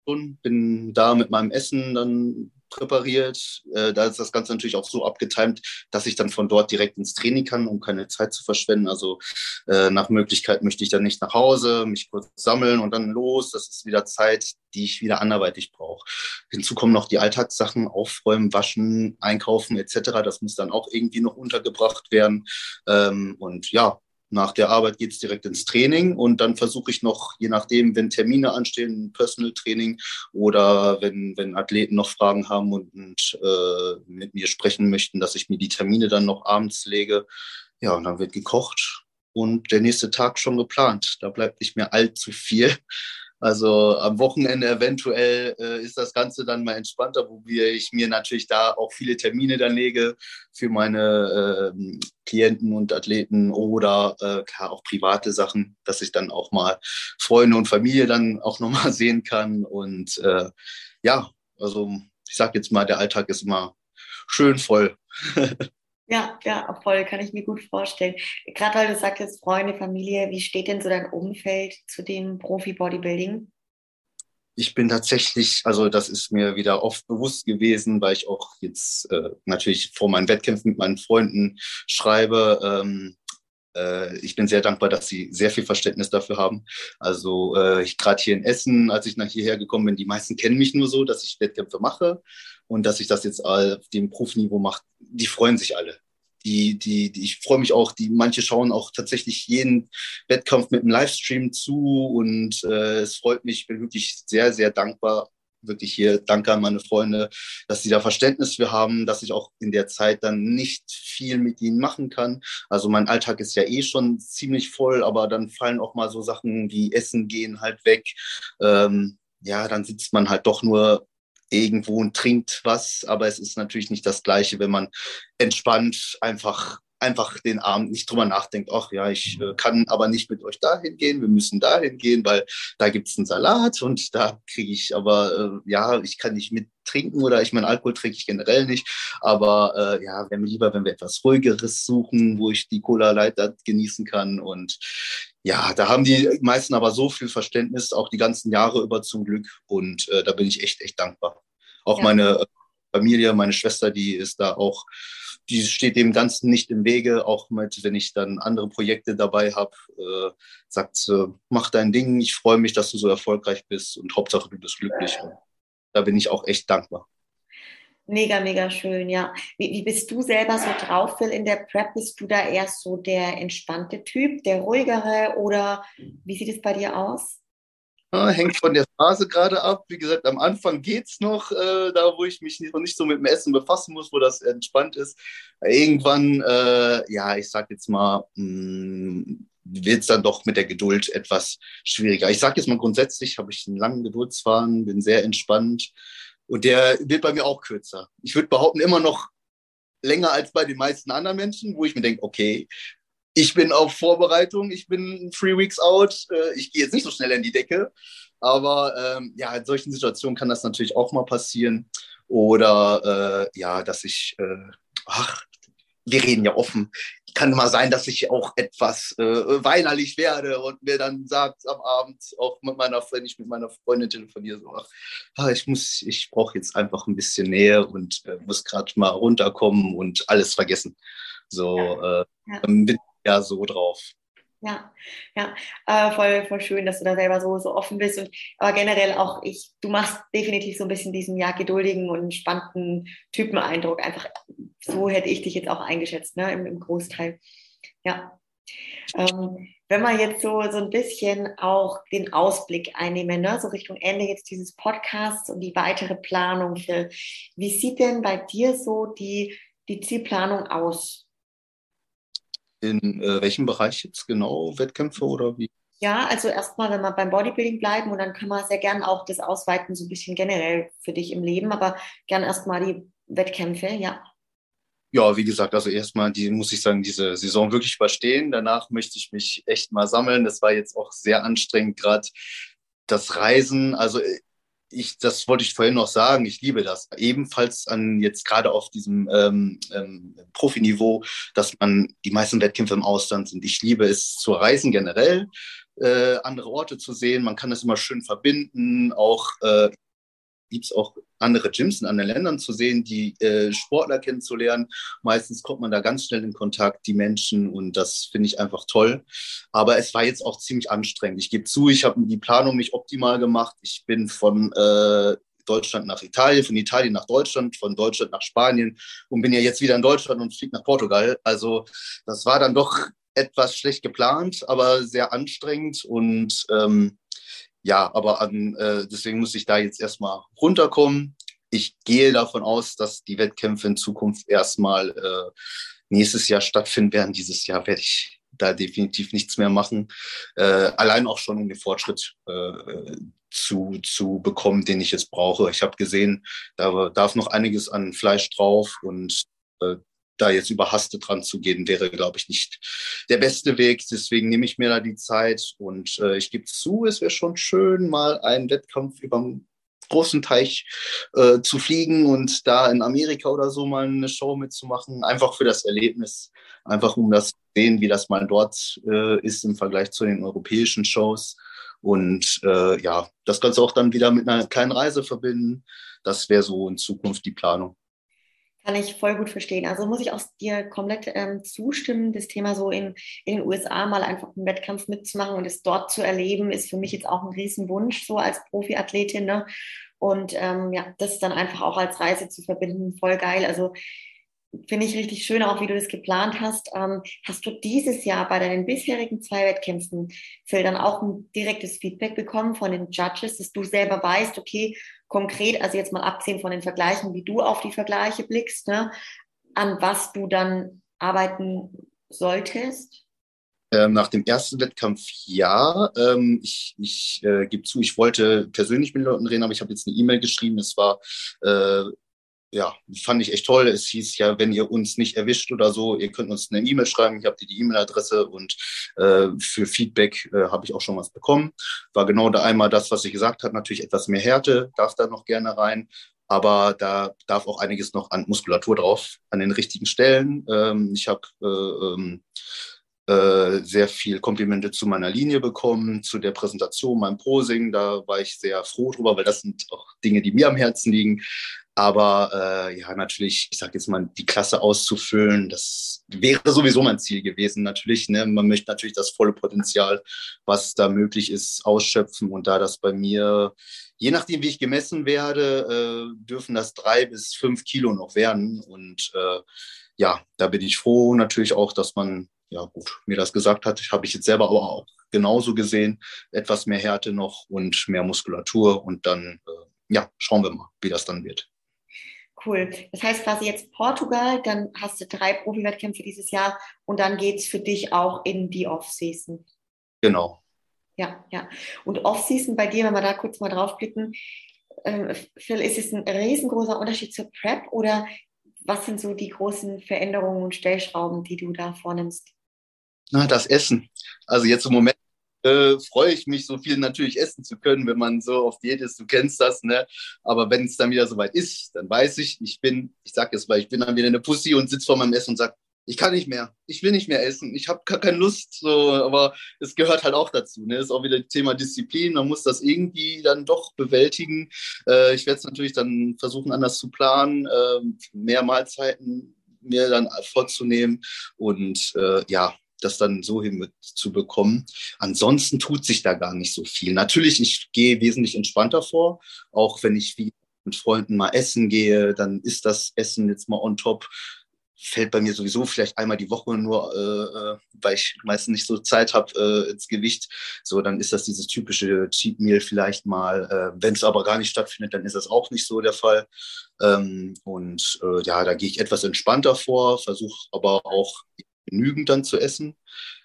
bin da mit meinem Essen dann präpariert. Äh, da ist das Ganze natürlich auch so abgetimt, dass ich dann von dort direkt ins Training kann, um keine Zeit zu verschwenden. Also äh, nach Möglichkeit möchte ich dann nicht nach Hause, mich kurz sammeln und dann los. Das ist wieder Zeit, die ich wieder anderweitig brauche. Hinzu kommen noch die Alltagssachen, aufräumen, waschen, einkaufen etc. Das muss dann auch irgendwie noch untergebracht werden. Ähm, und ja, nach der Arbeit geht es direkt ins Training und dann versuche ich noch, je nachdem, wenn Termine anstehen, ein Personal Training oder wenn, wenn Athleten noch Fragen haben und, und äh, mit mir sprechen möchten, dass ich mir die Termine dann noch abends lege. Ja, und dann wird gekocht und der nächste Tag schon geplant. Da bleibt nicht mehr allzu viel. Also am Wochenende eventuell äh, ist das Ganze dann mal entspannter, wo ich mir natürlich da auch viele Termine dann lege für meine äh, Klienten und Athleten oder äh, auch private Sachen, dass ich dann auch mal Freunde und Familie dann auch nochmal sehen kann. Und äh, ja, also ich sage jetzt mal, der Alltag ist immer schön voll.
Ja, ja, voll, kann ich mir gut vorstellen. Gerade weil du sagtest, Freunde, Familie, wie steht denn so dein Umfeld zu dem Profi-Bodybuilding?
ich bin tatsächlich, also das ist mir wieder oft bewusst gewesen, weil ich auch jetzt äh, natürlich vor meinen Wettkämpfen mit meinen Freunden schreibe. Ähm, äh, ich bin sehr dankbar, dass sie sehr viel Verständnis dafür haben. Also äh, ich gerade hier in Essen, als ich nach hierher gekommen bin, die meisten kennen mich nur so, dass ich Wettkämpfe mache und dass ich das jetzt auf dem Profi-Niveau mache. Die freuen sich alle die, die, die, ich freue mich auch, die manche schauen auch tatsächlich jeden Wettkampf mit einem Livestream zu und äh, es freut mich, ich bin wirklich sehr, sehr dankbar, wirklich hier danke an meine Freunde, dass sie da Verständnis für haben, dass ich auch in der Zeit dann nicht viel mit ihnen machen kann. Also mein Alltag ist ja eh schon ziemlich voll, aber dann fallen auch mal so Sachen wie Essen gehen halt weg. Ähm, ja, dann sitzt man halt doch nur irgendwo und trinkt was, aber es ist natürlich nicht das Gleiche, wenn man entspannt einfach einfach den Abend nicht drüber nachdenkt, ach ja, ich äh, kann aber nicht mit euch dahin gehen, wir müssen dahin gehen, weil da gibt's einen Salat und da kriege ich aber, äh, ja, ich kann nicht mit trinken oder ich meine, Alkohol trinke ich generell nicht, aber äh, ja, wäre mir lieber, wenn wir etwas ruhigeres suchen, wo ich die Cola Light genießen kann und ja, da haben die meisten aber so viel Verständnis, auch die ganzen Jahre über zum Glück. Und äh, da bin ich echt, echt dankbar. Auch ja. meine äh, Familie, meine Schwester, die ist da auch, die steht dem Ganzen nicht im Wege. Auch mit, wenn ich dann andere Projekte dabei habe, äh, sagt sie, mach dein Ding, ich freue mich, dass du so erfolgreich bist und Hauptsache du bist glücklich. Und da bin ich auch echt dankbar.
Mega, mega schön, ja. Wie, wie bist du selber so drauf, Phil, in der Prep? Bist du da eher so der entspannte Typ, der ruhigere oder wie sieht es bei dir aus?
Hängt von der Phase gerade ab. Wie gesagt, am Anfang geht es noch, äh, da wo ich mich noch nicht so mit dem Essen befassen muss, wo das entspannt ist. Irgendwann, äh, ja, ich sag jetzt mal, hm, wird es dann doch mit der Geduld etwas schwieriger. Ich sage jetzt mal grundsätzlich, habe ich einen langen Geduldsfaden, bin sehr entspannt. Und der wird bei mir auch kürzer. Ich würde behaupten, immer noch länger als bei den meisten anderen Menschen, wo ich mir denke, okay, ich bin auf Vorbereitung, ich bin three weeks out, äh, ich gehe jetzt nicht so schnell in die Decke. Aber ähm, ja, in solchen Situationen kann das natürlich auch mal passieren. Oder äh, ja, dass ich, äh, ach, wir reden ja offen. Kann mal sein, dass ich auch etwas äh, weinerlich werde und mir dann sagt am Abend, auch mit meiner, wenn ich mit meiner Freundin telefoniere, so, ach, ich muss, ich brauche jetzt einfach ein bisschen Nähe und äh, muss gerade mal runterkommen und alles vergessen. So ja. Äh, ja. Ja so drauf.
Ja, ja, äh, voll, voll schön, dass du da selber so, so offen bist. Und aber generell auch ich, du machst definitiv so ein bisschen diesen ja geduldigen und entspannten Typeneindruck. Einfach so hätte ich dich jetzt auch eingeschätzt, ne, im, im Großteil. Ja. Ähm, wenn wir jetzt so, so ein bisschen auch den Ausblick einnehmen, ne, so Richtung Ende jetzt dieses Podcasts und die weitere Planung, Phil, wie sieht denn bei dir so die, die Zielplanung aus?
In äh, welchem Bereich jetzt genau? Wettkämpfe oder wie?
Ja, also erstmal, wenn wir beim Bodybuilding bleiben und dann können wir sehr gern auch das ausweiten, so ein bisschen generell für dich im Leben, aber gern erstmal die Wettkämpfe, ja.
Ja, wie gesagt, also erstmal, die muss ich sagen, diese Saison wirklich überstehen. Danach möchte ich mich echt mal sammeln. Das war jetzt auch sehr anstrengend, gerade das Reisen. Also ich, das wollte ich vorhin noch sagen, ich liebe das. Ebenfalls an jetzt gerade auf diesem ähm, ähm, Profiniveau, dass man die meisten Wettkämpfe im Ausland sind. Ich liebe es zu reisen generell, äh, andere Orte zu sehen. Man kann das immer schön verbinden, auch äh, gibt es auch andere Gyms in anderen Ländern zu sehen, die äh, Sportler kennenzulernen. Meistens kommt man da ganz schnell in Kontakt, die Menschen, und das finde ich einfach toll. Aber es war jetzt auch ziemlich anstrengend. Ich gebe zu, ich habe die Planung nicht optimal gemacht. Ich bin von äh, Deutschland nach Italien, von Italien nach Deutschland, von Deutschland nach Spanien und bin ja jetzt wieder in Deutschland und fliege nach Portugal. Also das war dann doch etwas schlecht geplant, aber sehr anstrengend und ähm, ja, aber an, äh, deswegen muss ich da jetzt erstmal runterkommen. Ich gehe davon aus, dass die Wettkämpfe in Zukunft erstmal äh, nächstes Jahr stattfinden werden. Dieses Jahr werde ich da definitiv nichts mehr machen. Äh, allein auch schon, um den Fortschritt äh, zu, zu bekommen, den ich jetzt brauche. Ich habe gesehen, da darf noch einiges an Fleisch drauf und äh, da jetzt überhastet dran zu gehen, wäre, glaube ich, nicht der beste Weg. Deswegen nehme ich mir da die Zeit und äh, ich gebe zu, es wäre schon schön, mal einen Wettkampf über einen großen Teich äh, zu fliegen und da in Amerika oder so mal eine Show mitzumachen, einfach für das Erlebnis, einfach um das zu sehen, wie das mal dort äh, ist im Vergleich zu den europäischen Shows. Und äh, ja, das Ganze auch dann wieder mit einer kleinen Reise verbinden. Das wäre so in Zukunft die Planung.
Kann ich voll gut verstehen. Also muss ich auch dir komplett ähm, zustimmen. Das Thema so in, in den USA mal einfach einen Wettkampf mitzumachen und es dort zu erleben, ist für mich jetzt auch ein Riesenwunsch, so als Profiathletin. Ne? Und ähm, ja, das dann einfach auch als Reise zu verbinden, voll geil. Also finde ich richtig schön, auch wie du das geplant hast. Ähm, hast du dieses Jahr bei deinen bisherigen zwei Wettkämpfen, Phil, dann auch ein direktes Feedback bekommen von den Judges, dass du selber weißt, okay, konkret, also jetzt mal abgesehen von den Vergleichen, wie du auf die Vergleiche blickst, ne, an was du dann arbeiten solltest?
Ähm, nach dem ersten Wettkampf ja. Ähm, ich ich äh, gebe zu, ich wollte persönlich mit Leuten reden, aber ich habe jetzt eine E-Mail geschrieben. Es war äh, ja, fand ich echt toll. Es hieß ja, wenn ihr uns nicht erwischt oder so, ihr könnt uns eine E-Mail schreiben. Ich habe die E-Mail-Adresse und äh, für Feedback äh, habe ich auch schon was bekommen. War genau da einmal das, was ich gesagt habe. Natürlich etwas mehr Härte, darf da noch gerne rein. Aber da darf auch einiges noch an Muskulatur drauf, an den richtigen Stellen. Ähm, ich habe äh, ähm, äh, sehr viel Komplimente zu meiner Linie bekommen, zu der Präsentation, meinem Prosing. Da war ich sehr froh drüber, weil das sind auch Dinge, die mir am Herzen liegen. Aber äh, ja, natürlich, ich sage jetzt mal, die Klasse auszufüllen, das wäre sowieso mein Ziel gewesen. Natürlich, ne? man möchte natürlich das volle Potenzial, was da möglich ist, ausschöpfen. Und da das bei mir, je nachdem, wie ich gemessen werde, äh, dürfen das drei bis fünf Kilo noch werden. Und äh, ja, da bin ich froh natürlich auch, dass man, ja gut, mir das gesagt hat. Habe ich jetzt selber aber auch genauso gesehen. Etwas mehr Härte noch und mehr Muskulatur. Und dann, äh, ja, schauen wir mal, wie das dann wird.
Cool. Das heißt quasi jetzt Portugal, dann hast du drei Profi-Wettkämpfe dieses Jahr und dann geht es für dich auch in die Off-Season.
Genau.
Ja, ja. Und Off-Season bei dir, wenn wir da kurz mal drauf blicken, äh, Phil, ist es ein riesengroßer Unterschied zur Prep oder was sind so die großen Veränderungen und Stellschrauben, die du da vornimmst?
Na, das Essen. Also jetzt im Moment äh, freue ich mich, so viel natürlich essen zu können, wenn man so auf Diät ist. Du kennst das, ne? Aber wenn es dann wieder soweit ist, dann weiß ich, ich bin, ich sag es mal, ich bin dann wieder eine Pussy und sitze vor meinem Essen und sage, ich kann nicht mehr, ich will nicht mehr essen, ich habe gar keine Lust, so, aber es gehört halt auch dazu. Ne? Ist auch wieder Thema Disziplin, man muss das irgendwie dann doch bewältigen. Äh, ich werde es natürlich dann versuchen, anders zu planen, äh, mehr Mahlzeiten mir dann vorzunehmen und äh, ja, das dann so hinzubekommen. Ansonsten tut sich da gar nicht so viel. Natürlich, ich gehe wesentlich entspannter vor, auch wenn ich wie mit Freunden mal essen gehe, dann ist das Essen jetzt mal on top. Fällt bei mir sowieso vielleicht einmal die Woche nur, äh, äh weil ich meistens nicht so Zeit habe, äh, ins Gewicht. So, dann ist das dieses typische Cheat Meal vielleicht mal. Äh, wenn es aber gar nicht stattfindet, dann ist das auch nicht so der Fall. Ähm, und äh, ja, da gehe ich etwas entspannter vor, versuche aber auch genügend dann zu essen.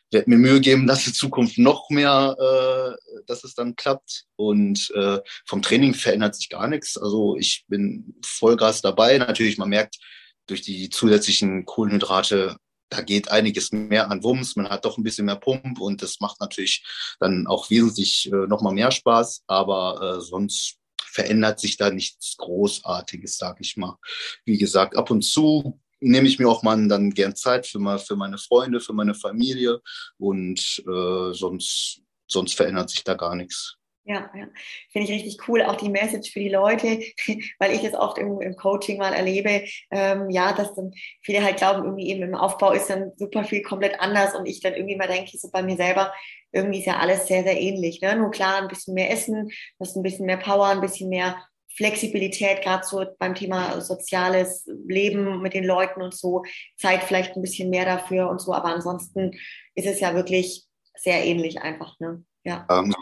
Ich werde mir Mühe geben, dass in Zukunft noch mehr, äh, dass es dann klappt. Und äh, vom Training verändert sich gar nichts. Also ich bin Vollgas dabei. Natürlich, man merkt durch die zusätzlichen Kohlenhydrate, da geht einiges mehr an Wumms. Man hat doch ein bisschen mehr Pump und das macht natürlich dann auch wesentlich äh, nochmal mehr Spaß. Aber äh, sonst verändert sich da nichts Großartiges, sag ich mal. Wie gesagt, ab und zu nehme ich mir auch mal dann gern Zeit für, mal, für meine Freunde, für meine Familie und äh, sonst, sonst verändert sich da gar nichts.
Ja, ja. finde ich richtig cool, auch die Message für die Leute, weil ich das oft im, im Coaching mal erlebe, ähm, ja, dass dann viele halt glauben, irgendwie eben im Aufbau ist dann super viel komplett anders und ich dann irgendwie mal denke, so bei mir selber, irgendwie ist ja alles sehr, sehr ähnlich. Ne? Nur klar, ein bisschen mehr Essen, das ein bisschen mehr Power, ein bisschen mehr Flexibilität, gerade so beim Thema soziales Leben mit den Leuten und so, Zeit vielleicht ein bisschen mehr dafür und so, aber ansonsten ist es ja wirklich sehr ähnlich einfach, ne? Ja.
Ähm,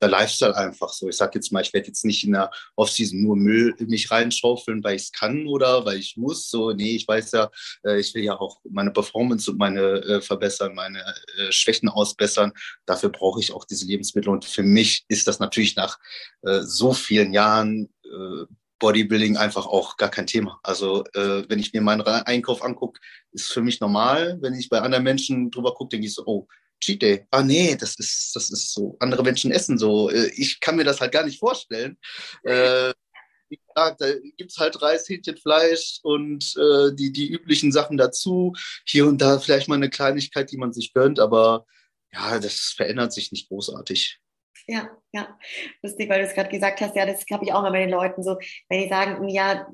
der Lifestyle einfach so. Ich sag jetzt mal, ich werde jetzt nicht in der Offseason nur Müll mich reinschaufeln, weil ich es kann oder weil ich muss. So, nee, ich weiß ja, äh, ich will ja auch meine Performance und meine äh, verbessern, meine äh, Schwächen ausbessern. Dafür brauche ich auch diese Lebensmittel. Und für mich ist das natürlich nach äh, so vielen Jahren äh, Bodybuilding einfach auch gar kein Thema. Also äh, wenn ich mir meinen Einkauf angucke, ist für mich normal. Wenn ich bei anderen Menschen drüber gucke, denke ich so, oh, Cheat Day. Ah nee, das ist, das ist so, andere Menschen essen so. Äh, ich kann mir das halt gar nicht vorstellen. Äh, wie gesagt, da gibt es halt Reis, Hähnchen, Fleisch und äh, die, die üblichen Sachen dazu. Hier und da vielleicht mal eine Kleinigkeit, die man sich gönnt, aber ja, das verändert sich nicht großartig.
Ja, ja. Lustig, weil du es gerade gesagt hast, ja, das habe ich auch mal bei den Leuten so, wenn die sagen, ja,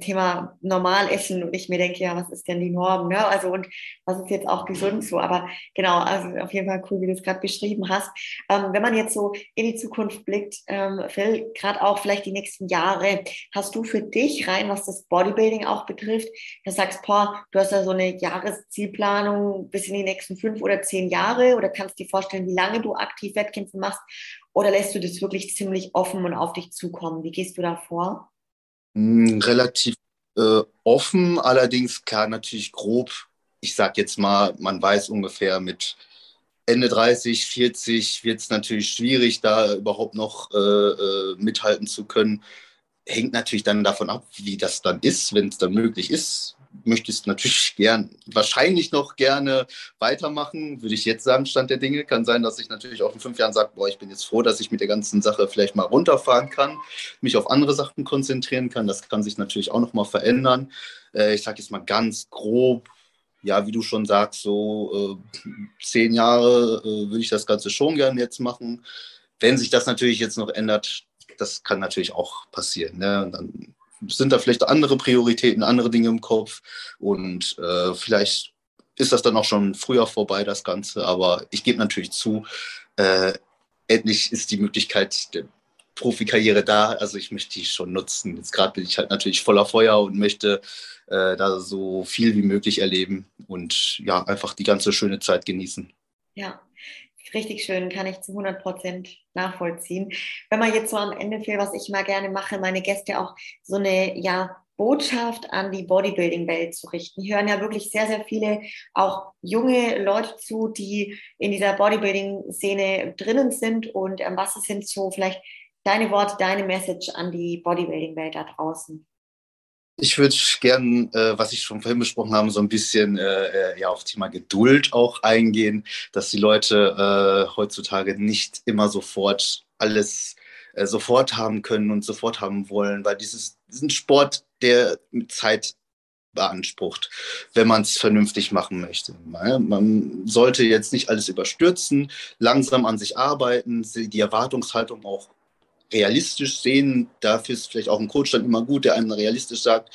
Thema normal essen und ich mir denke, ja, was ist denn die Norm? Ne? Also und was ist jetzt auch gesund so? Aber genau, also auf jeden Fall cool, wie du es gerade beschrieben hast. Ähm, wenn man jetzt so in die Zukunft blickt, ähm, Phil, gerade auch vielleicht die nächsten Jahre, hast du für dich rein, was das Bodybuilding auch betrifft, du sagst, boah, du hast ja so eine Jahreszielplanung bis in die nächsten fünf oder zehn Jahre oder kannst dir vorstellen, wie lange du aktiv Wettkämpfe machst oder lässt du das wirklich ziemlich offen und auf dich zukommen? Wie gehst du da vor?
Hm, relativ äh, offen, allerdings klar natürlich grob. Ich sag jetzt mal, man weiß ungefähr mit Ende 30, 40 wird es natürlich schwierig, da überhaupt noch äh, äh, mithalten zu können. Hängt natürlich dann davon ab, wie das dann ist, wenn es dann möglich ist möchtest natürlich gern, wahrscheinlich noch gerne weitermachen, würde ich jetzt sagen, Stand der Dinge. Kann sein, dass ich natürlich auch in fünf Jahren sage, boah, ich bin jetzt froh, dass ich mit der ganzen Sache vielleicht mal runterfahren kann, mich auf andere Sachen konzentrieren kann. Das kann sich natürlich auch noch mal verändern. Äh, ich sage jetzt mal ganz grob, ja, wie du schon sagst, so äh, zehn Jahre äh, würde ich das Ganze schon gerne jetzt machen. Wenn sich das natürlich jetzt noch ändert, das kann natürlich auch passieren. Ne? Und dann sind da vielleicht andere Prioritäten, andere Dinge im Kopf und äh, vielleicht ist das dann auch schon früher vorbei, das Ganze. Aber ich gebe natürlich zu, äh, endlich ist die Möglichkeit der Profikarriere da. Also ich möchte die schon nutzen. Jetzt gerade bin ich halt natürlich voller Feuer und möchte äh, da so viel wie möglich erleben und ja, einfach die ganze schöne Zeit genießen.
Ja, richtig schön, kann ich zu 100 Prozent nachvollziehen. Wenn man jetzt so am Ende für was ich mal gerne mache, meine Gäste auch so eine, ja, Botschaft an die Bodybuilding-Welt zu richten. Hier hören ja wirklich sehr, sehr viele auch junge Leute zu, die in dieser Bodybuilding-Szene drinnen sind. Und ähm, was sind so vielleicht deine Worte, deine Message an die Bodybuilding-Welt da draußen?
Ich würde gern, äh, was ich schon vorhin besprochen habe, so ein bisschen äh, äh, ja, auf Thema Geduld auch eingehen, dass die Leute äh, heutzutage nicht immer sofort alles äh, sofort haben können und sofort haben wollen, weil dieses, diesen Sport, der mit Zeit beansprucht, wenn man es vernünftig machen möchte. Man sollte jetzt nicht alles überstürzen, langsam an sich arbeiten, die Erwartungshaltung auch realistisch sehen. Dafür ist vielleicht auch ein Coach dann immer gut, der einem realistisch sagt,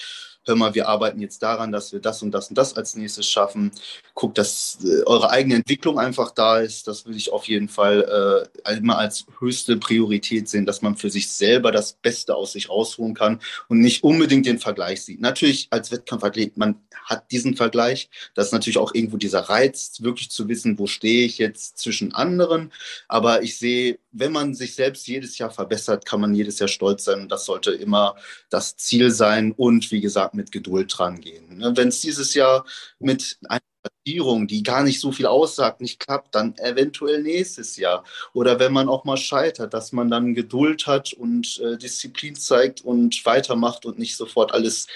hör mal, wir arbeiten jetzt daran, dass wir das und das und das als nächstes schaffen. Guckt, dass äh, eure eigene Entwicklung einfach da ist. Das will ich auf jeden Fall äh, immer als höchste Priorität sehen, dass man für sich selber das Beste aus sich rausholen kann und nicht unbedingt den Vergleich sieht. Natürlich als Wettkampfathlet, man hat diesen Vergleich. Das ist natürlich auch irgendwo dieser Reiz, wirklich zu wissen, wo stehe ich jetzt zwischen anderen. Aber ich sehe, wenn man sich selbst jedes Jahr verbessert, kann man jedes Jahr stolz sein. Das sollte immer das Ziel sein. Und wie gesagt, mit Geduld dran gehen. Ne, Wenn es dieses Jahr mit einer Platzierung, die gar nicht so viel aussagt, nicht klappt, dann eventuell nächstes Jahr. Oder wenn man auch mal scheitert, dass man dann Geduld hat und äh, Disziplin zeigt und weitermacht und nicht sofort alles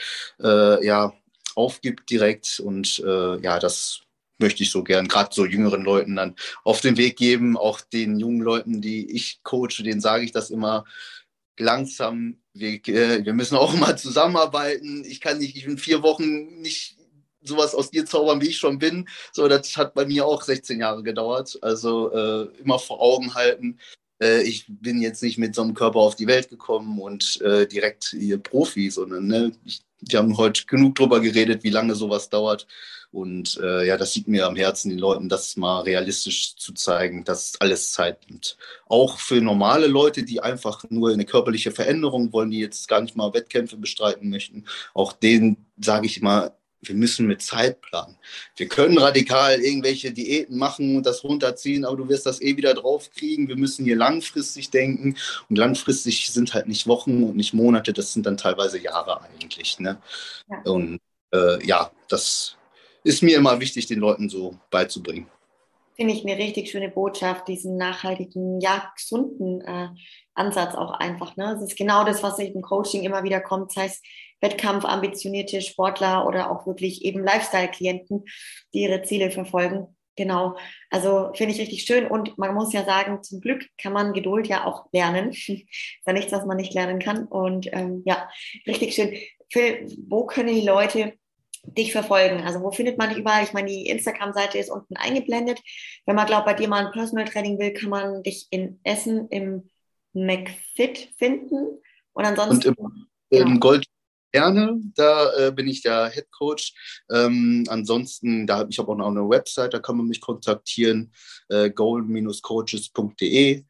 äh, ja, aufgibt direkt. Und äh, ja, das möchte ich so gern, gerade so jüngeren Leuten dann auf den Weg geben. Auch den jungen Leuten, die ich coache, denen sage ich das immer langsam wir, äh, wir müssen auch mal zusammenarbeiten. Ich kann nicht, ich in vier Wochen nicht sowas aus dir zaubern, wie ich schon bin. So, das hat bei mir auch 16 Jahre gedauert. Also äh, immer vor Augen halten. Äh, ich bin jetzt nicht mit so einem Körper auf die Welt gekommen und äh, direkt hier Profi, sondern ne, ich, wir haben heute genug drüber geredet, wie lange sowas dauert. Und äh, ja, das liegt mir am Herzen, den Leuten das mal realistisch zu zeigen, dass alles Zeit nimmt. Auch für normale Leute, die einfach nur eine körperliche Veränderung wollen, die jetzt gar nicht mal Wettkämpfe bestreiten möchten, auch denen sage ich immer, wir müssen mit Zeit planen. Wir können radikal irgendwelche Diäten machen und das runterziehen, aber du wirst das eh wieder draufkriegen. Wir müssen hier langfristig denken und langfristig sind halt nicht Wochen und nicht Monate, das sind dann teilweise Jahre eigentlich. Ne? Ja. Und äh, ja, das ist mir immer wichtig, den Leuten so beizubringen.
Finde ich eine richtig schöne Botschaft, diesen nachhaltigen, ja, gesunden äh, Ansatz auch einfach. Ne? Das ist genau das, was im Coaching immer wieder kommt. Das heißt, Wettkampfambitionierte Sportler oder auch wirklich eben Lifestyle-Klienten, die ihre Ziele verfolgen. Genau. Also finde ich richtig schön. Und man muss ja sagen, zum Glück kann man Geduld ja auch lernen. ist ja nichts, was man nicht lernen kann. Und ähm, ja, richtig schön. Phil, wo können die Leute dich verfolgen? Also wo findet man dich überall? Ich meine, die Instagram-Seite ist unten eingeblendet. Wenn man glaubt, bei dir mal ein Personal Training will, kann man dich in Essen im McFit finden. Und ansonsten. Und
im, im genau. Gold Gerne, da äh, bin ich der Head Coach. Ähm, ansonsten, da ich habe auch noch eine Website, da kann man mich kontaktieren, äh, golden-coaches.de.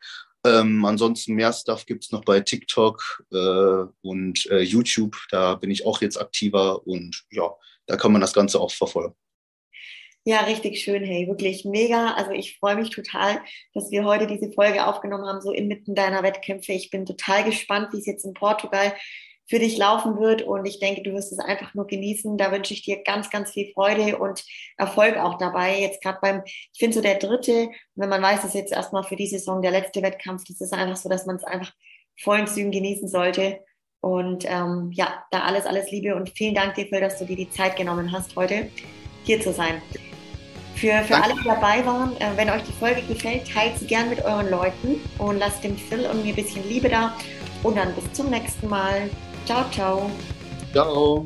Ähm, ansonsten mehr Stuff gibt es noch bei TikTok äh, und äh, YouTube. Da bin ich auch jetzt aktiver und ja, da kann man das Ganze auch verfolgen.
Ja, richtig schön, hey, wirklich mega. Also ich freue mich total, dass wir heute diese Folge aufgenommen haben, so inmitten deiner Wettkämpfe. Ich bin total gespannt, wie es jetzt in Portugal für dich laufen wird und ich denke, du wirst es einfach nur genießen. Da wünsche ich dir ganz, ganz viel Freude und Erfolg auch dabei. Jetzt gerade beim, ich finde so der dritte, wenn man weiß, dass jetzt erstmal für die Saison der letzte Wettkampf, das ist einfach so, dass man es einfach vollen Zügen genießen sollte. Und ähm, ja, da alles, alles Liebe und vielen Dank dir, Phil, dass du dir die Zeit genommen hast, heute hier zu sein. Für, für alle, die dabei waren, äh, wenn euch die Folge gefällt, teilt sie gern mit euren Leuten und lasst dem Phil und mir ein bisschen Liebe da. Und dann bis zum nächsten Mal. Ciao, ciao.
Ciao.